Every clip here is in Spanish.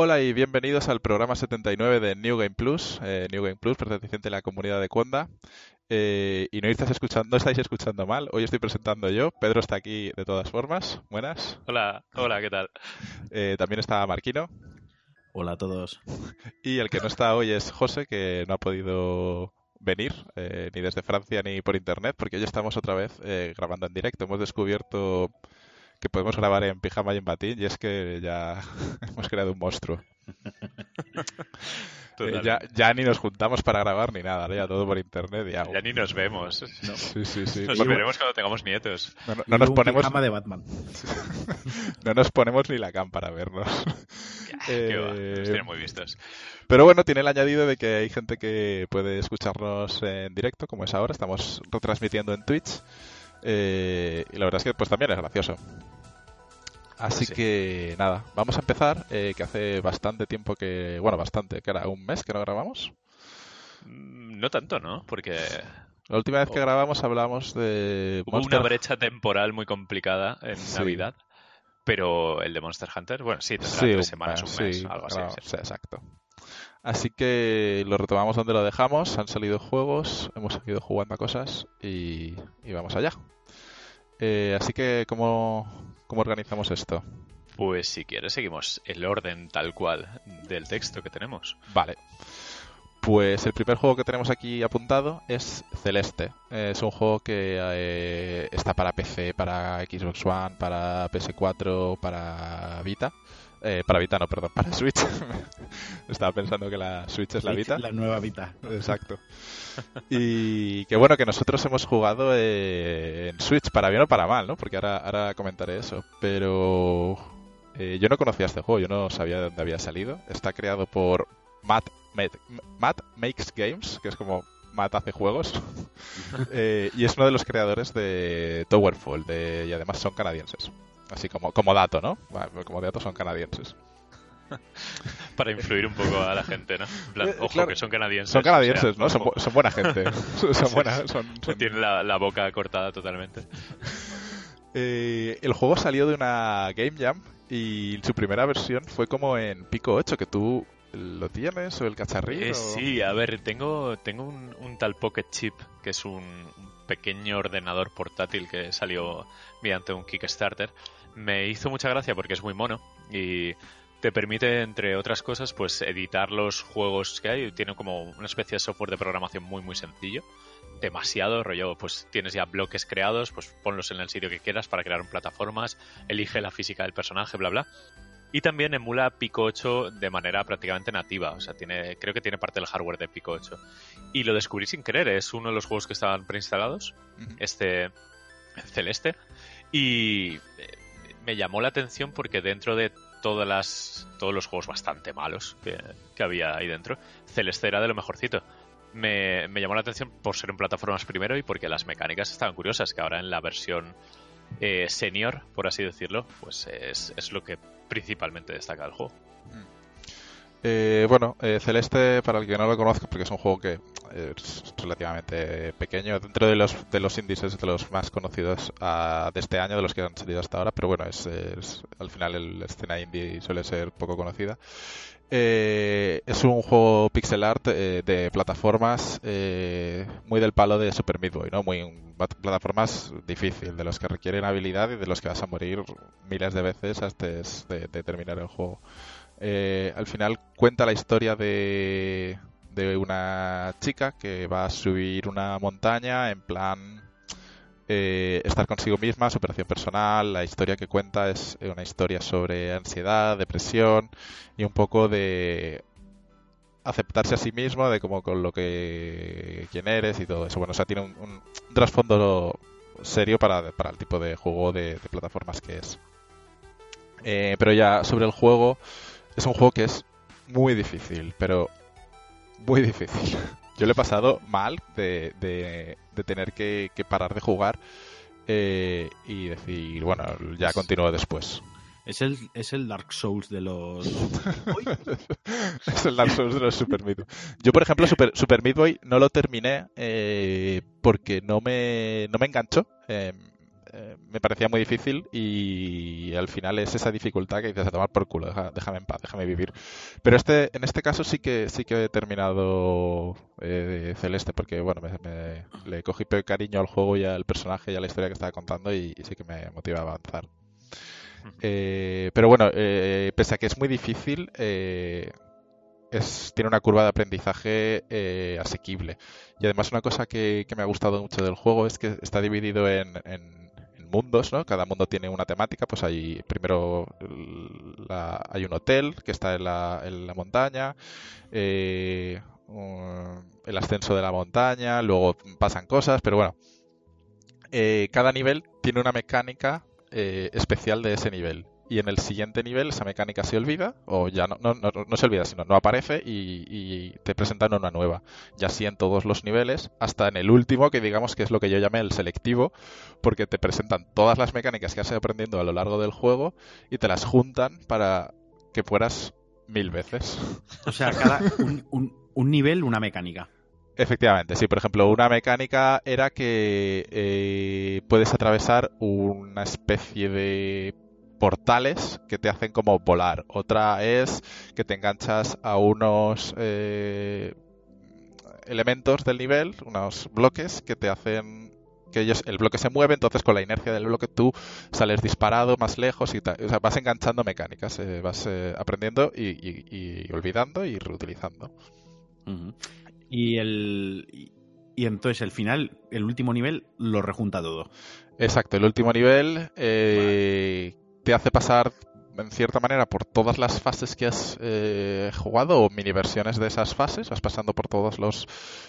Hola y bienvenidos al programa 79 de New Game Plus, eh, New Game Plus, perteneciente a la comunidad de Conda. Eh, y no estáis escuchando, no estáis escuchando mal. Hoy estoy presentando yo. Pedro está aquí de todas formas. Buenas. Hola, hola, ¿qué tal? Eh, también está Marquino. Hola a todos. Y el que no está hoy es José, que no ha podido venir eh, ni desde Francia ni por internet, porque hoy estamos otra vez eh, grabando en directo. Hemos descubierto que podemos grabar en pijama y en batín, y es que ya hemos creado un monstruo. Eh, ya, ya ni nos juntamos para grabar ni nada, ¿no? ya todo por internet. Ya, Ya ni nos vemos. No. Sí, sí, sí. Nos veremos cuando tengamos nietos. no, no- no nos ponemos, pijama de Batman. no nos ponemos ni la cam para vernos. Eh, nos tienen muy vistos. Pero bueno, tiene el añadido de que hay gente que puede escucharnos en directo, como es ahora. Estamos retransmitiendo en Twitch. Eh, y la verdad es que pues también es gracioso. Así Sí. que nada, vamos a empezar, eh, que hace bastante tiempo que... Bueno, bastante, que era un mes que no grabamos. Mm, No tanto, ¿no? Porque La última vez que grabamos hablamos de... hubo Monster- una brecha temporal muy complicada en Sí. Navidad. Pero el de Monster Hunter, bueno, sí, tendrá Sí, tres semanas, un mes, algo así. claro, exacto. Así que lo retomamos donde lo dejamos. Han salido juegos, hemos seguido jugando a cosas y, y vamos allá. Eh, así que, ¿cómo, ¿cómo organizamos esto? Pues si quieres, seguimos el orden tal cual del texto que tenemos. Vale. Pues el primer juego que tenemos aquí apuntado es Celeste. Eh, Es un juego que eh, está para PC, para Xbox One, para PS4, para Vita. Eh, para Vita, no, perdón, para Switch. Estaba pensando que la Switch es la Vita. La nueva Vita. Exacto. Y que bueno, que nosotros hemos jugado eh, en Switch, para bien o para mal, ¿no? Porque ahora, ahora comentaré eso. Pero eh, yo no conocía este juego, yo no sabía de dónde había salido. Está creado por Matt, Matt, Matt Makes Games, que es como Matt hace juegos. Eh, y es uno de los creadores de Towerfall, de, y además son canadienses. Así como, como dato, ¿no? Bueno, Como dato son canadienses. Para influir un poco a la gente, ¿no? En plan, Eh, ojo, claro. que son canadienses. Son canadienses, o sea, ¿no? Son, buena gente. son buena, son, son- Tienen la, la boca cortada totalmente. Eh, el juego salió de una Game Jam y su primera versión fue como en Pico 8, que tú lo tienes o el cacharrito. Eh, sí, a ver, tengo, tengo un, un tal Pocket Chip, que es un pequeño ordenador portátil que salió mediante un Kickstarter. Me hizo mucha gracia porque es muy mono y te permite, entre otras cosas, pues editar los juegos que hay. Tiene como una especie de software de programación muy, muy sencillo. Demasiado rollo, pues tienes ya bloques creados, pues ponlos en el sitio que quieras para crear plataformas, elige la física del personaje, bla, bla. Y también emula Pico 8 de manera prácticamente nativa. O sea, tiene, creo que tiene parte del hardware de Pico 8. Y lo descubrí sin querer. Es uno de los juegos que estaban preinstalados. Este celeste. Y eh, me llamó la atención porque dentro de todas las, todos los juegos bastante malos que, que había ahí dentro, Celeste era de lo mejorcito. Me, me llamó la atención por ser en plataformas primero y porque las mecánicas estaban curiosas, que ahora en la versión eh, senior, por así decirlo, pues es, es lo que principalmente destaca del juego. Eh, bueno, eh, Celeste, para el que no lo conozca, porque es un juego que es relativamente pequeño, dentro de los, de los índices de los más conocidos ah, de este año, de los que han salido hasta ahora, pero bueno, es, al final la escena indie suele ser poco conocida. Eh, es un juego pixel art eh, de plataformas eh, muy del palo de Super Meat Boy, ¿no? Muy plataformas difícil, de los que requieren habilidad y de los que vas a morir miles de veces antes de terminar el juego. Eh, al final cuenta la historia de, de una chica que va a subir una montaña en plan eh, estar consigo misma, superación personal. La historia que cuenta es una historia sobre ansiedad, depresión y un poco de aceptarse a sí mismo, de como con lo que quién eres y todo eso. Bueno, o sea, tiene un, trasfondo serio para, para el tipo de juego de, de plataformas que es. Eh, pero ya sobre el juego, es un juego que es muy difícil, pero muy difícil. Yo lo he pasado mal de, de, de tener que, que parar de jugar eh, y decir, bueno, ya continúo después. Es el, es el Dark Souls de los. es el Dark Souls de los Super Meat Boy. Yo, por ejemplo, Super, Super Meat Boy no lo terminé eh, porque no me, no me enganchó. Eh, eh, me parecía muy difícil y al final es esa dificultad que dices a tomar por culo, déjame en paz, déjame vivir. Pero este, en este caso sí que sí que he terminado eh, Celeste porque bueno, me, le cogí cariño al juego y al personaje y a la historia que estaba contando y, sí que me motiva a avanzar. Eh, pero bueno, pese a que es muy difícil, es, tiene una curva de aprendizaje eh, asequible. Y además una cosa que, me ha gustado mucho del juego es que está dividido en, mundos, ¿no? Cada mundo tiene una temática, pues hay primero hay un hotel que está en la, en la montaña, eh, el ascenso de la montaña, luego pasan cosas, pero bueno, eh, cada nivel tiene una mecánica especial de ese nivel y en el siguiente nivel esa mecánica se olvida, o ya no, no, no, se olvida, sino no aparece y, te presentan una nueva. Y así en todos los niveles, hasta en el último, que digamos que es lo que yo llamé el selectivo, porque te presentan todas las mecánicas que has ido aprendiendo a lo largo del juego y te las juntan para que fueras mil veces. O sea, cada un, un, nivel, una mecánica. Efectivamente, sí. Por ejemplo, una mecánica era que eh, puedes atravesar una especie de portales que te hacen como volar. Otra es que te enganchas a unos eh, elementos del nivel, unos bloques que te hacen que ellos el bloque se mueve, entonces con la inercia del bloque tú sales disparado más lejos y o sea, vas enganchando mecánicas, eh, vas eh, aprendiendo y, olvidando y reutilizando. Y el y entonces el final, el último nivel lo rejunta todo. Exacto, el último nivel te hace pasar en cierta manera por todas las fases que has eh, jugado o mini versiones de esas fases, vas pasando por todos los,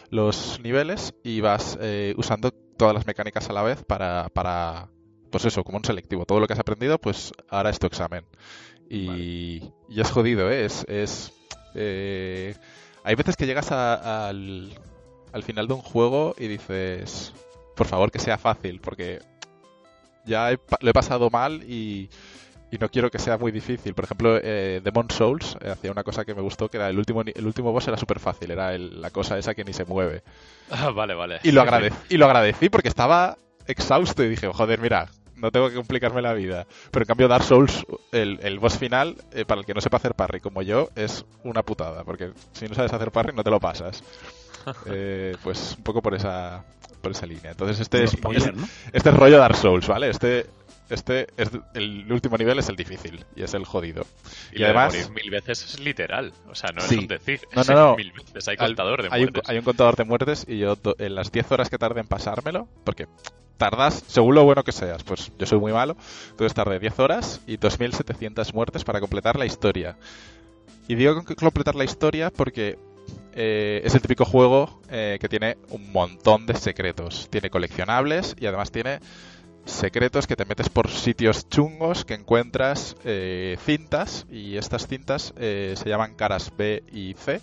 los niveles y vas eh, usando todas las mecánicas a la vez para, para, pues eso, como un selectivo. Todo lo que has aprendido, pues ahora es tu examen. Y, es jodido, ¿eh? Es, es eh, hay veces que llegas al, al final de un juego y dices, por favor que sea fácil, porque ya lo he pasado mal y, no quiero que sea muy difícil. Por ejemplo, eh, Demon Souls eh, hacía una cosa que me gustó, que era el último, el último boss era súper fácil, era la cosa esa que ni se mueve. Ah, vale, vale. Y lo, agradecí, y lo agradecí porque estaba exhausto y dije, joder, mira, no tengo que complicarme la vida. Pero en cambio Dark Souls, el, el boss final, eh, para el que no sepa hacer parry como yo, es una putada, porque si no sabes hacer parry no te lo pasas. Eh, pues un poco por esa por esa línea. Entonces este es, este es rollo Dark Souls, ¿vale? Este este es el último nivel es el difícil y es el jodido. Y, además mil veces es literal, o sea, no es un decir. No, no, no. Mil veces hay contador de muertes. Hay un, hay un, contador de muertes y yo en las 10 horas que tardé en pasármelo, porque tardas, según lo bueno que seas, pues yo soy muy malo, entonces tardé 10 horas y 2700 muertes para completar la historia. Y digo que completar la historia porque eh, es el típico juego eh, que tiene un montón de secretos. Tiene coleccionables y además tiene secretos que te metes por sitios chungos que encuentras eh, cintas y estas cintas se llaman caras B y C.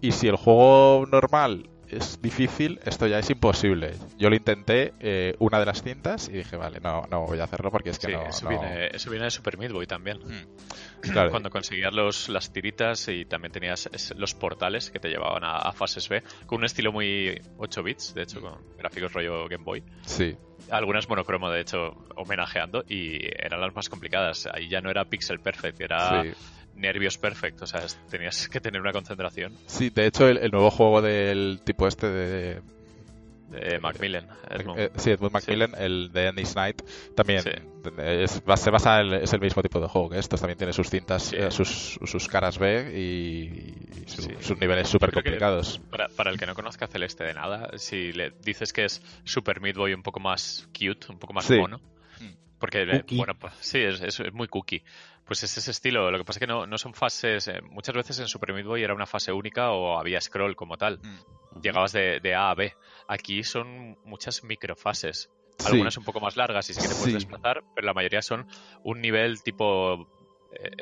Y si el juego normal es difícil, esto ya es imposible. Yo lo intenté eh, una de las cintas y dije, vale, no, no voy a hacerlo porque es que no, eso, Viene, eso viene de Super Meat Boy también. Mm. Cuando conseguías los, las tiritas y también tenías los portales que te llevaban a, fases B, con un estilo muy 8 bits, de hecho, con gráficos rollo Game Boy. Sí. Algunas monocromo, de hecho, homenajeando y eran las más complicadas. Ahí ya no era pixel perfect, era nervios perfectos, o sea, tenías que tener una concentración. Sí, de hecho, el, nuevo juego del tipo este de. de Macmillan. Eh, sí, Edmund Macmillan, el de Ennis Knight, también es, se basa en, es el mismo tipo de juego que estos, también tiene sus cintas, eh, sus, sus caras B y, sus niveles súper complicados. Para, para, el que no conozca Celeste de nada, si le dices que es Super Meat Boy un poco más cute, un poco más mono, porque, eh, bueno, pues, sí, es, es, muy cookie. Pues es ese estilo. Lo que pasa es que no, no son fases. Eh, muchas veces en Super Meat Boy era una fase única o había scroll como tal. Mm. Llegabas de, de, A a B. Aquí son muchas microfases. Algunas un poco más largas y sí que te puedes desplazar, pero la mayoría son un nivel tipo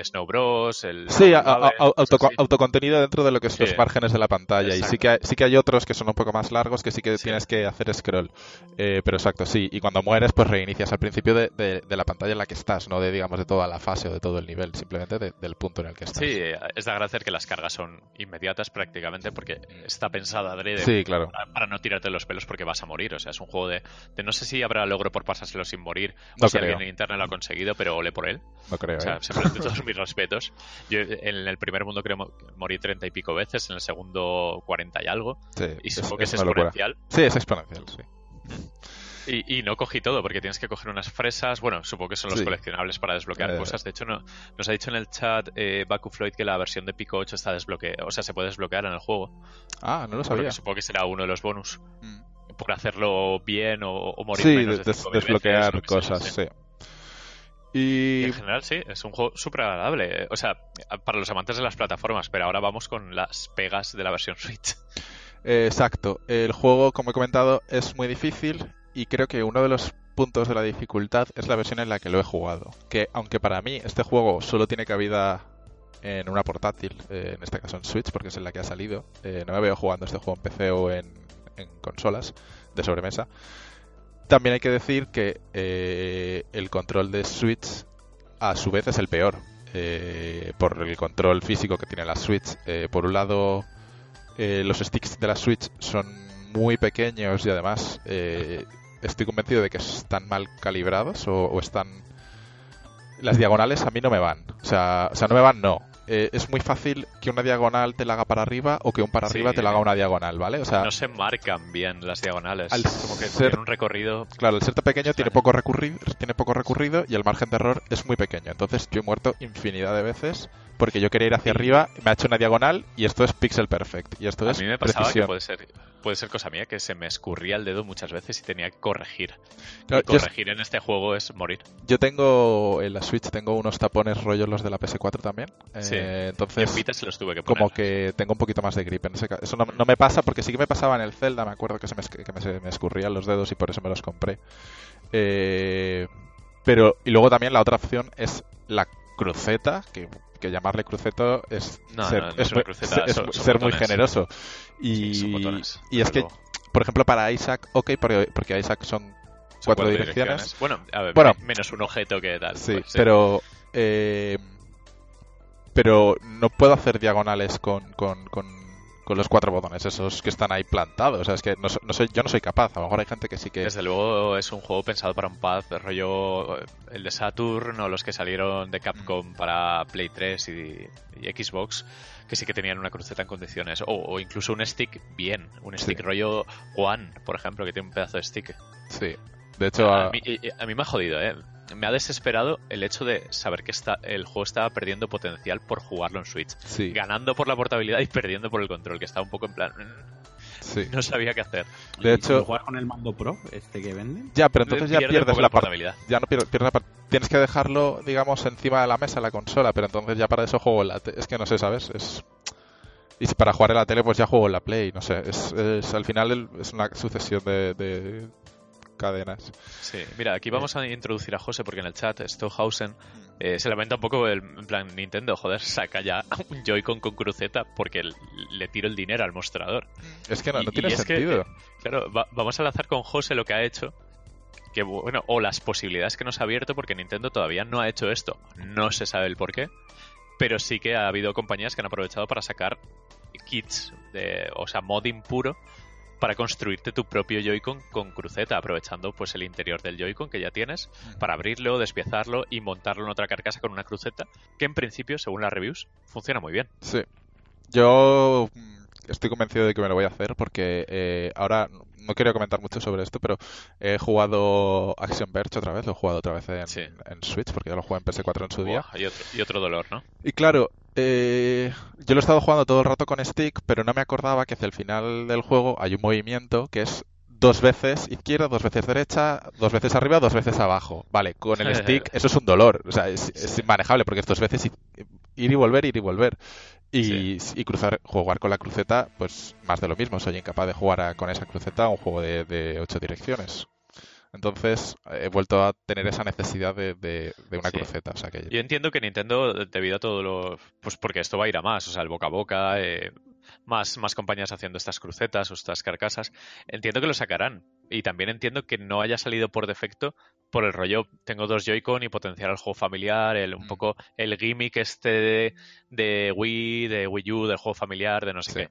Snow Bros, el... Sí, a- a- auto- autocontenido dentro de lo que es los márgenes de la pantalla. Y sí que, hay, sí que hay otros que son un poco más largos que sí que Sí. tienes que hacer scroll. Eh, pero exacto, sí. Y cuando mueres, pues reinicias al principio de, de- de la pantalla en la que estás, no de, digamos, de toda la fase o de todo el nivel, simplemente de- del punto en el que estás. Sí, es de agradecer que las cargas son inmediatas prácticamente porque está pensada adrede Sí, claro. para, para no tirarte los pelos porque vas a morir. O sea, es un juego de, no sé si habrá logro por pasárselo sin morir No o si alguien en internet lo ha conseguido, pero ole por él. No creo, O sea, ¿eh? Todos mis respetos. Yo en el primer mundo creo mo- morí treinta y pico veces, en el segundo cuarenta y algo. Sí, Y supongo que es, locura. exponencial. Sí, es exponencial, sí. Y, y no cogí todo, porque tienes que coger unas fresas. Bueno, supongo que son los Sí. coleccionables para desbloquear Eh. cosas. De hecho, no, nos ha dicho en el chat eh, Baku Floyd que la versión de Pico 8 está desbloqueada. O sea, se puede desbloquear en el juego. Ah, no lo sabía. supongo que será uno de los bonus. Mm. Por hacerlo bien o, o morir Sí, menos de- de des- 5.000 veces, desbloquear lo que sea, cosas, sí. Y Y en general sí, es un juego súper agradable. O sea, para los amantes de las plataformas, pero ahora vamos con las pegas de la versión Switch. Eh, Exacto. El juego, como he comentado, es muy difícil y creo que uno de los puntos de la dificultad es la versión en la que lo he jugado. Que aunque para mí este juego solo tiene cabida en una portátil, eh, en este caso en Switch, porque es en la que ha salido, eh, no me veo jugando este juego en PC o en, en consolas de sobremesa. También hay que decir que eh, el control de Switch a su vez es el peor. eh, por el control físico que tiene la Switch. Eh, por un lado, eh, los sticks de la Switch son muy pequeños y además estoy convencido de que están mal calibrados o, o están... Las diagonales a mí no me van. O sea, o sea no me van, no. Eh, es muy fácil que una diagonal te la haga para arriba o que un para Sí. arriba te la haga una diagonal, ¿vale? O sea, No se marcan bien las diagonales. Al como que ser- un recorrido. Claro, el ser pequeño tiene poco, recurrido, tiene poco recorrido y el margen de error es muy pequeño. Entonces yo he muerto infinidad de veces porque yo quería ir hacia arriba, me ha hecho una diagonal y esto es pixel perfect. Y esto A es mí me pasaba precisión. que puede ser, puede ser cosa mía, que se me escurría el dedo muchas veces y tenía que corregir. Claro, y corregir en este juego es morir. yo tengo en la Switch tengo unos tapones rollos los de la PS4 también. Sí. Eh, En entonces Vita se los tuve que poner. como que tengo un poquito más de grip en ese ca- Eso no, no me pasa porque sí que me pasaba en el Zelda, me acuerdo que se me, que me, se me escurrían los dedos y por eso me los compré. Eh, pero, y luego también la otra opción es la cruceta, que, que llamarle cruceta es No, ser, no, no es es una muy- cruceta, es son- son ser muy generoso. Y, Sí, son botones, y es que, por ejemplo, para Isaac, ok, porque, porque Isaac son Son cuatro direcciones. Bueno, a ver, Bueno. me- menos un objeto que tal. Sí, pues, pero. eh, pero no puedo hacer diagonales con, con, con, con los cuatro botones, esos que están ahí plantados. O sea, es que no, no soy, yo no soy capaz. A lo mejor hay gente que sí que. Desde luego es un juego pensado para un pad rollo el de Saturn o los que salieron de Capcom Mm. para Play 3 y, y Xbox que sí que tenían una cruceta en condiciones o, o incluso un stick bien, un Sí. stick rollo One, por ejemplo, que tiene un pedazo de stick. Sí. De hecho, A a- mí, a mí me ha jodido, ¿eh? Me ha desesperado el hecho de saber que está, el juego estaba perdiendo potencial por jugarlo en Switch. sí, Ganando por la portabilidad y perdiendo por el control, que estaba un poco en plan... mm, sí. No sabía qué hacer. De ¿Y hecho- ¿Lo juegas con el mando Pro, este que venden? Ya, pero entonces ya Pierde pierdes la portabilidad. Ya no pierdes, pierdes la Tienes que dejarlo, digamos, encima de la mesa, la consola, pero entonces ya para eso juego en la Es que no sé, ¿sabes? Es. Y si para jugar en la tele, pues ya juego en la Play, no sé. Es, es- al final es una sucesión de, de cadenas. Sí, mira, aquí vamos a introducir a José porque en el chat Stohausen eh, se lamenta un poco el en plan Nintendo, joder, saca ya un Joy-Con con cruceta porque le tiro el dinero al mostrador. Es que no, Y- no y tiene sentido. eh, Claro, va- vamos a lanzar con José lo que ha hecho. Que bueno, o las posibilidades que nos ha abierto porque Nintendo todavía no ha hecho esto. No se sabe el por qué. Pero sí que ha habido compañías que han aprovechado para sacar kits, de, o sea, modding puro para construirte tu propio Joy-Con con cruceta, aprovechando pues el interior del Joy-Con que ya tienes para abrirlo, despiezarlo y montarlo en otra carcasa con una cruceta que en principio, según las reviews, funciona muy bien. Sí. Yo mm, estoy convencido de que me lo voy a hacer porque eh, ahora no quería comentar mucho sobre esto, pero he jugado Action Verge otra vez, lo he jugado otra vez en, Sí. en Switch porque ya lo jugué en PS4 en su día. Y, otro, y otro dolor, ¿no? Y claro, eh, yo lo he estado jugando todo el rato con stick, pero no me acordaba que hacia el final del juego hay un movimiento que es dos veces izquierda, dos veces derecha, dos veces arriba, dos veces abajo. Vale, con el stick eso es un dolor, o sea, es, es inmanejable porque es dos veces ir y volver, ir y volver. Y, y cruzar, jugar con la cruceta, pues más de lo mismo. Soy incapaz de jugar a- con esa cruceta a un juego de, de ocho direcciones. Entonces he vuelto a tener esa necesidad de, de, una Sí. cruceta. O sea que Yo entiendo que Nintendo, debido a todo lo. Pues porque esto va a ir a más, o sea, el boca a boca, eh, más, más compañías haciendo estas crucetas o estas carcasas. Entiendo que lo sacarán. Y también entiendo que no haya salido por defecto por el rollo. Tengo dos Joy-Con y potenciar el juego familiar, el, un Mm. poco el gimmick este de, de Wii, de Wii U, del juego familiar, de no sé Sí. qué.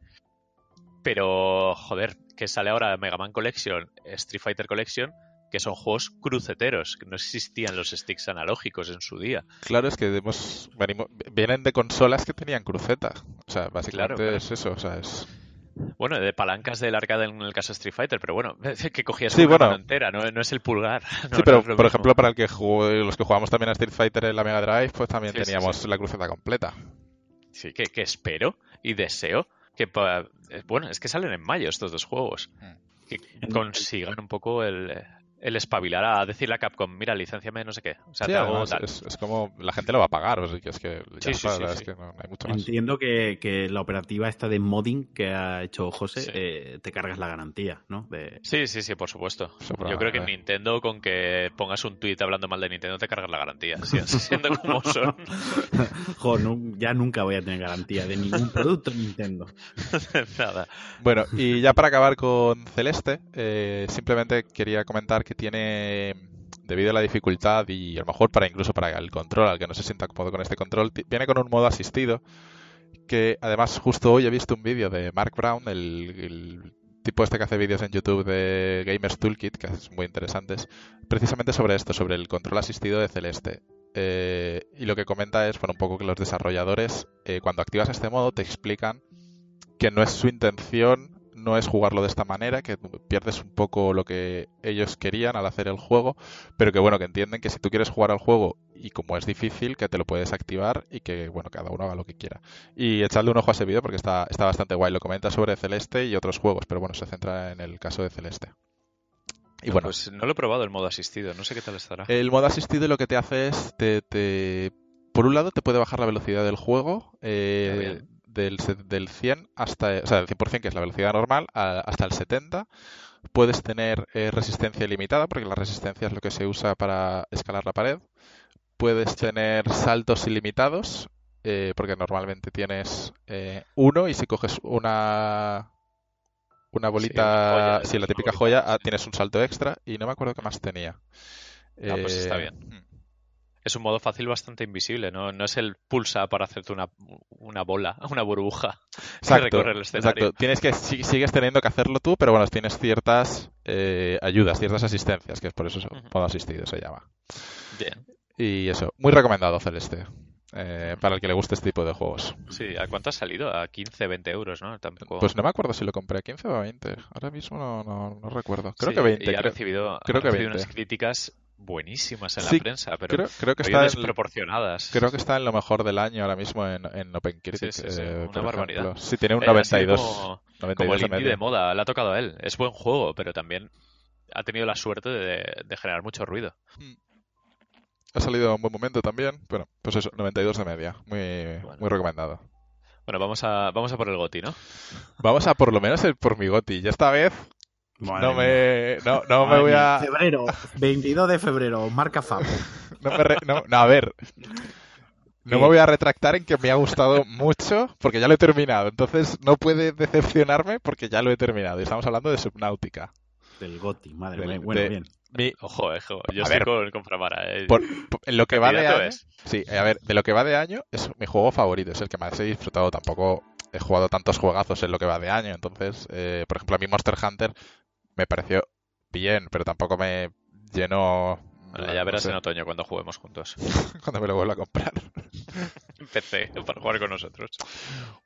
Pero, joder, que sale ahora Mega Man Collection, Street Fighter Collection, que son juegos cruceteros, que no existían los sticks analógicos en su día. Claro, es que hemos, venimos- vienen de consolas que tenían cruceta. O sea, básicamente Claro, claro. es eso. O sea, es... Bueno, de palancas del arcade en el caso de Street Fighter, pero bueno, que cogías Sí, una bueno. mano entera, no, no es el pulgar. No, sí, pero por ejemplo, para el que jugó- los que jugamos también a Street Fighter en la Mega Drive, pues también Sí, teníamos sí. la cruceta completa. Sí, que, que espero y deseo que... eh, Bueno, es que salen en mayo estos dos juegos. Mm. Que consigan un poco el, el espabilar a decirle a Capcom, mira, licenciame no sé qué. O sea, Sí, te hago además, tal. es, es como la gente lo va a pagar, o sea, que es que ya Sí, sí, es que no, no hay mucho más. Entiendo que, que la operativa esta de modding que ha hecho José, Sí. eh, te cargas la garantía, ¿no? De... Sí, sí, sí, por supuesto. Eso Yo creo que en probablemente. Nintendo, con que pongas un tuit hablando mal de Nintendo, te cargas la garantía. Siendo como son. Jo, nu- ya nunca voy a tener garantía de ningún producto Nintendo. Nada. Bueno, y ya para acabar con Celeste, eh, simplemente quería comentar que tiene, debido a la dificultad y a lo mejor para incluso para el control, al que no se sienta cómodo con este control, viene con un modo asistido, que además justo hoy he visto un vídeo de Mark Brown, el, el tipo este que hace vídeos en YouTube de Gamers Toolkit, que es muy interesantes, precisamente sobre esto, sobre el control asistido de Celeste. Eh, y lo que comenta es, bueno, un poco que los desarrolladores, eh, cuando activas este modo, te explican que no es su intención, no es jugarlo de esta manera, que pierdes un poco lo que ellos querían al hacer el juego, pero que bueno, que entienden que si tú quieres jugar al juego y como es difícil, que te lo puedes activar y que bueno, cada uno haga lo que quiera. Y echadle un ojo a ese vídeo porque está, está bastante guay, lo comenta sobre Celeste y otros juegos, pero bueno, se centra en el caso de Celeste. Y bueno, Pues no lo he probado el modo asistido, no sé qué tal estará. el modo asistido lo que te hace es, te, te- por un lado, te puede bajar la velocidad del juego eh, Ah. Del, del 100 hasta, o sea, del 100%, que es la velocidad normal, a- hasta el 70. Puedes tener eh, resistencia ilimitada, porque la resistencia es lo que se usa para escalar la pared. Puedes tener saltos ilimitados, eh, porque normalmente tienes eh, uno y si coges una una bolita, sí, la típica bolita, joya, ah, sí. tienes un salto extra y no me acuerdo qué más tenía. Ah, pues está bien. Es un modo fácil bastante invisible, ¿no? No es el pulsa para hacerte una, una bola, una burbuja Exacto, recorre el escenario. exacto. Tienes que, si- sigues teniendo que hacerlo tú, pero bueno, tienes ciertas eh, ayudas, ciertas asistencias, que es por eso es Ujú. modo asistido se llama. Bien. Y eso, muy recomendado Celeste, eh, para el que le guste este tipo de juegos. Sí, ¿a cuánto ha salido? A 15, 20 euros, ¿no? Tampoco... Pues no me acuerdo si lo compré a 15 o a 20, ahora mismo no, no, no recuerdo. Creo Sí, que 20. Y ha creo, recibido, creo ha que recibido 20. unas críticas buenísimas en Sí, la prensa, pero creo, creo que está en, desproporcionadas. creo que está en lo mejor del año ahora mismo en, en OpenCritic. Sí, sí, eh, una barbaridad. ejemplo. Sí, tiene un Eh, ha sido 92. como- 92 Como el de indie de moda, le ha tocado a él. Es buen juego, pero también ha tenido la suerte de, de generar mucho ruido. Ha salido en un buen momento también. Bueno, pues eso, 92 de media. Muy, Bueno. muy recomendado. Bueno, vamos a, vamos a por el GOTI, ¿no? Vamos a por lo menos ir por mi goti. Y esta vez Madre no me, no, no me voy a. Febrero, 22 de febrero, marca Fabo. No, me re- no, no, a ver. No ¿Qué? me voy a retractar en que me ha gustado mucho porque ya lo he terminado. Entonces no puede decepcionarme porque ya lo he terminado. Y estamos hablando de Subnautica. Del Goti, madre Del- mía. Bueno, de- bien. Mi, Ojo, ojo. Yo A estoy ver. con, con Framara. eh. por- por- en lo que va de ¿Candidato año, es? sí, a ver, de lo que va de año es mi juego favorito, es el que más he disfrutado. Tampoco he jugado tantos juegazos en lo que va de año, entonces, eh, por ejemplo, a mí Monster Hunter me pareció bien, pero tampoco me llenó. Bueno, ya verás sé, en otoño cuando juguemos juntos. cuando me lo vuelva a comprar. PC, para jugar con nosotros.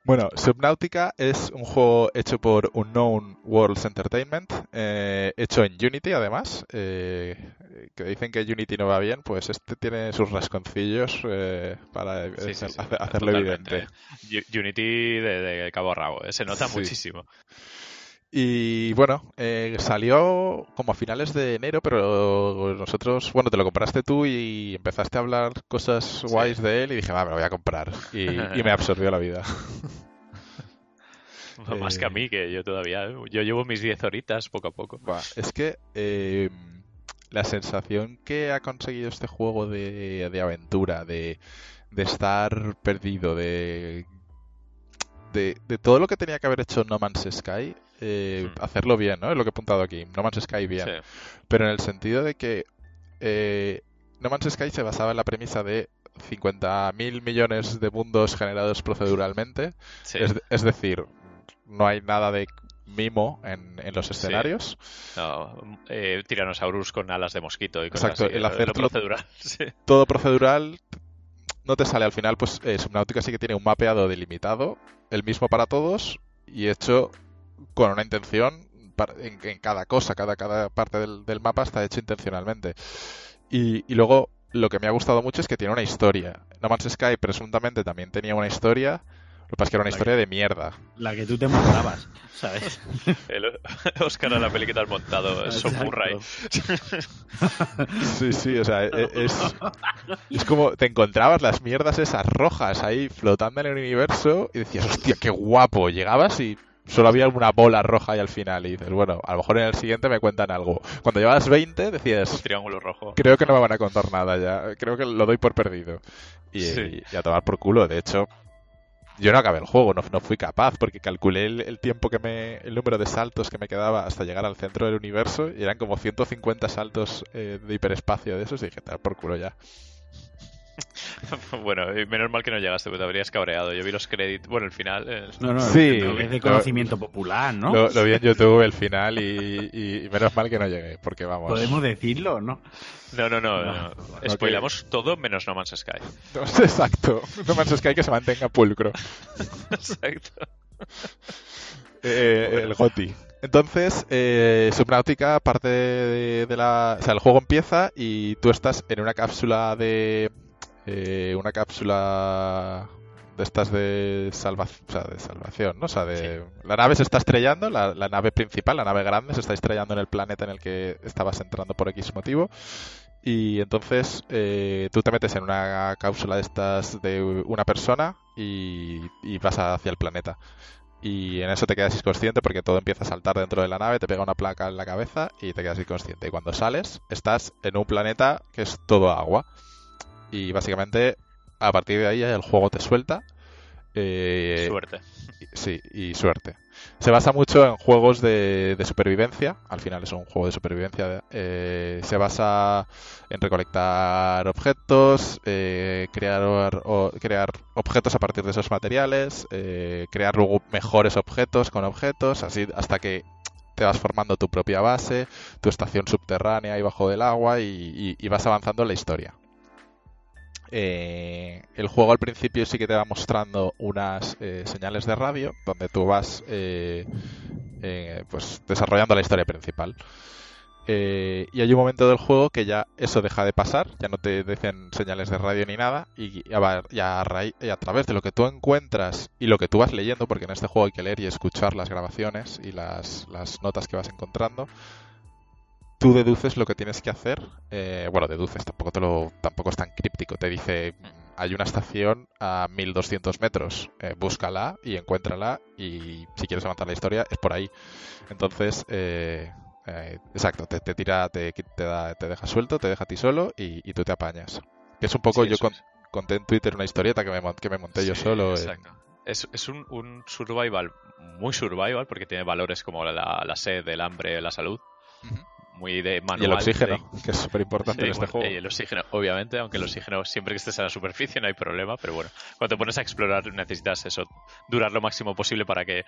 Bueno, Subnautica es un juego hecho por Unknown Worlds Entertainment, eh, hecho en Unity además, eh, que dicen que Unity no va bien, pues este tiene sus rasconcillos eh, para Sí, sí, hacerlo totalmente. evidente. Unity de, de cabo a rabo. eh, Se nota muchísimo. Y bueno, eh, salió como a finales de enero, pero nosotros, bueno, te lo compraste tú y empezaste a hablar cosas guays de él y dije, va, me lo voy a comprar. Y, y me absorbió la vida. Más que a Eh. mí, que yo todavía. Yo llevo mis 10 horitas poco a poco. Es que eh, la sensación que ha conseguido este juego de, de aventura, de, de estar perdido, de, de, de todo lo que tenía que haber hecho No Man's Sky, eh, Hmm. hacerlo bien, ¿no? Es lo que he apuntado aquí. No Man's Sky bien. Sí. Pero en el sentido de que eh, No Man's Sky se basaba en la premisa de 50.000 millones de mundos generados proceduralmente. Sí. Es, es decir, no hay nada de mimo en, en los escenarios. No, eh, Tyrannosaurus con alas de mosquito y cosas Exacto, así. el lo hacerlo- procedural. Todo procedural no te sale al final, pues eh, Subnautica sí que tiene un mapeado delimitado, el mismo para todos y hecho con una intención para- en, en cada cosa, cada, cada parte del, mapa está hecho intencionalmente. Y, y luego lo que me ha gustado mucho es que tiene una historia. No Man's Sky presuntamente también tenía una historia, lo que pasa es que era una La historia de mierda. La que tú te montabas, ¿sabes? El Oscar a la peli que te has montado es. Murray. Sí, sí, o sea, e- es, es como te encontrabas las mierdas esas rojas ahí flotando en el universo y decías, hostia, qué guapo. Llegabas y solo había alguna bola roja ahí al final y dices, bueno, a lo mejor en el siguiente me cuentan algo. Cuando llevabas 20 Un decías, triángulo rojo. creo que no me van a contar nada ya, creo que lo doy por perdido. Y, Sí. y a tomar por culo, de hecho... Yo no acabé el juego, no, no fui capaz, porque calculé el, tiempo que me. el número de saltos que me quedaba hasta llegar al centro del universo, y eran como 150 saltos eh, de hiperespacio de esos, y dije, tal por culo ya. bueno, y menos mal que no llegaste, porque te habrías cabreado. Yo vi los créditos. Bueno, el final. eh, No, no, Sí, es de lo- conocimiento popular, ¿no? Lo, lo vi en YouTube el final y, y- y menos mal que no llegué, porque vamos. Podemos decirlo, ¿no? No, no, no. No, no. no Spoilamos todo menos No Man's Sky. Exacto. No Man's Sky que se mantenga pulcro. Exacto. Eh, El GOTI. Entonces, eh, Subnautica parte de, de la... O sea, el juego empieza y tú estás en una cápsula de... eh, una cápsula de estas de, salva, o sea, de salvación, ¿no? O sea, de... La nave se está estrellando, la, la nave principal, la nave grande, se está estrellando en el planeta en el que estabas entrando por X motivo. Y entonces eh, tú te metes en una cápsula de estas de una persona y, y vas hacia el planeta. Y en eso te quedas inconsciente porque todo empieza a saltar dentro de la nave, te pega una placa en la cabeza y te quedas inconsciente. Y cuando sales, estás en un planeta que es todo agua. Y básicamente, a partir de ahí, el juego te suelta. Eh, Suerte. y- Sí, y suerte. Se basa mucho en juegos de, de supervivencia. Al final es un juego de supervivencia. eh, se basa en recolectar objetos, eh, crear, o- crear objetos a partir de esos materiales, eh, crear luego mejores objetos con objetos, así hasta que te vas formando tu propia base, tu estación subterránea ahí bajo del agua y, y- y vas avanzando en la historia. Eh, el juego al principio sí que te va mostrando unas eh, señales de radio donde tú vas eh, eh, pues desarrollando la historia principal. Y hay un momento del juego que ya eso deja de pasar, ya no te dicen señales de radio ni nada, y va- ya a, y a través de lo que tú encuentras y lo que tú vas leyendo, porque en este juego hay que leer y escuchar las grabaciones y las, las notas que vas encontrando, tú deduces lo que tienes que hacer. eh, bueno, deduces, tampoco, te lo, tampoco es tan críptico. Te dice, hay una estación a 1200 metros, eh, búscala y encuéntrala y si quieres avanzar la historia es por ahí. Entonces, eh, eh, exacto, te, te tira, te, te, da, te deja suelto, te deja a ti solo y, y tú te apañas. Que es un poco, Sí, yo con- conté en Twitter una historieta que me, que me monté yo solo. eh, Exacto. Es, es un, un survival muy survival porque tiene valores como la, la sed, el hambre, la salud. Muy de manual. y el oxígeno, de- que es súper importante Sí, en este bueno, juego. y el oxígeno, obviamente, aunque el oxígeno siempre que estés en la superficie no hay problema, pero bueno, cuando te pones a explorar necesitas eso, durar lo máximo posible para que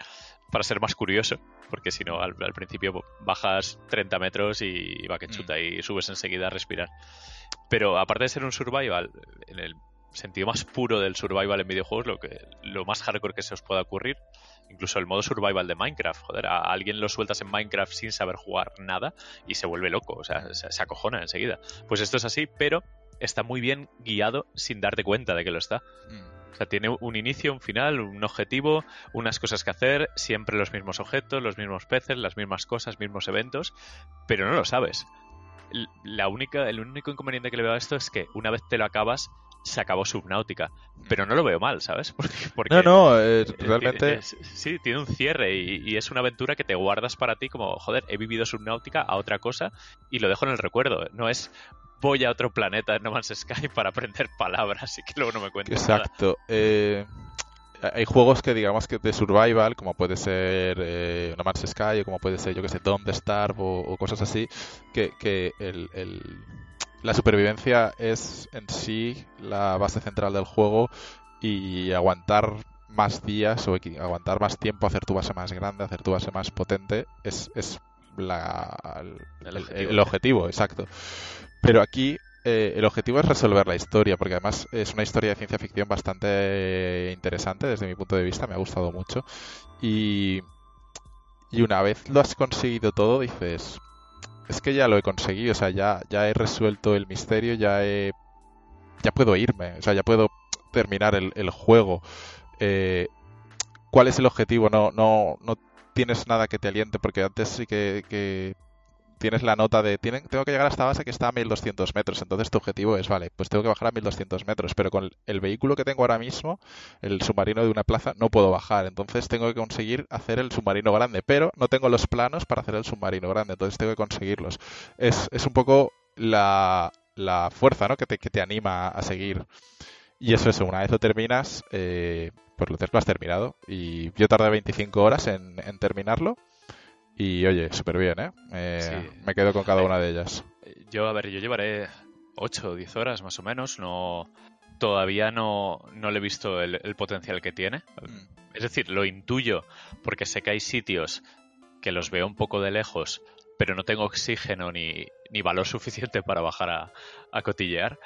para ser más curioso, porque si no al, al principio bajas 30 metros y va que Mm. chuta y subes enseguida a respirar. Pero aparte de ser un survival, en el sentido más puro del survival en videojuegos, lo que lo más hardcore que se os pueda ocurrir, incluso el modo survival de Minecraft, joder, a alguien lo sueltas en Minecraft sin saber jugar nada y se vuelve loco, o sea, se, se acojona enseguida. Pues esto es así, pero está muy bien guiado sin darte cuenta de que lo está. O sea, tiene un inicio, un final, un objetivo, unas cosas que hacer, siempre los mismos objetos, los mismos peces, las mismas cosas, mismos eventos, pero no lo sabes. La única, el único inconveniente que le veo a esto es que una vez te lo acabas, se acabó Subnautica. Pero no lo veo mal, ¿sabes? Porque, no, no, realmente... sí, tiene un cierre y, es una aventura que te guardas para ti como, joder, he vivido Subnautica a otra cosa y lo dejo en el recuerdo. No es voy a otro planeta en No Man's Sky para aprender palabras y que luego no me cuentes Exacto. Eh, hay juegos que digamos que de survival, como puede ser eh, No Man's Sky o como puede ser, yo que sé, Don't Starve o, cosas así, que, que el, la supervivencia es en sí la base central del juego y aguantar más días o aguantar más tiempo, hacer tu base más grande, hacer tu base más potente, es, es la, el, objetivo. exacto. Pero aquí eh, el objetivo es resolver la historia, porque además es una historia de ciencia ficción bastante interesante desde mi punto de vista, me ha gustado mucho. Y, y una vez lo has conseguido todo, dices, es que ya lo he conseguido, o sea, ya, ya he resuelto el misterio, ya he, ya puedo irme, o sea, ya puedo terminar el, juego. Eh, ¿Cuál es el objetivo? No, no, no tienes nada que te aliente, porque antes sí que tienes la nota de tengo que llegar a esta base que está a 1200 metros. Entonces tu objetivo es, vale, pues tengo que bajar a 1200 metros, pero con el vehículo que tengo ahora mismo, el submarino de una plaza, no puedo bajar. Entonces tengo que conseguir hacer el submarino grande, pero no tengo los planos para hacer el submarino grande, entonces tengo que conseguirlos. Es, es un poco la, la fuerza ¿no? que, te, que te anima a seguir. Y eso es, una vez lo terminas, eh, pues lo, has terminado. Y yo tardé 25 horas en, en terminarlo y oye, súper bien, ¿eh? Me quedo con cada una de ellas. Yo, a ver, yo llevaré 8 o 10 horas más o menos. No, todavía no, no le he visto el, potencial que tiene. Mm. Es decir, lo intuyo porque sé que hay sitios que los veo un poco de lejos, pero no tengo oxígeno ni, ni valor suficiente para bajar a, a, cotillear.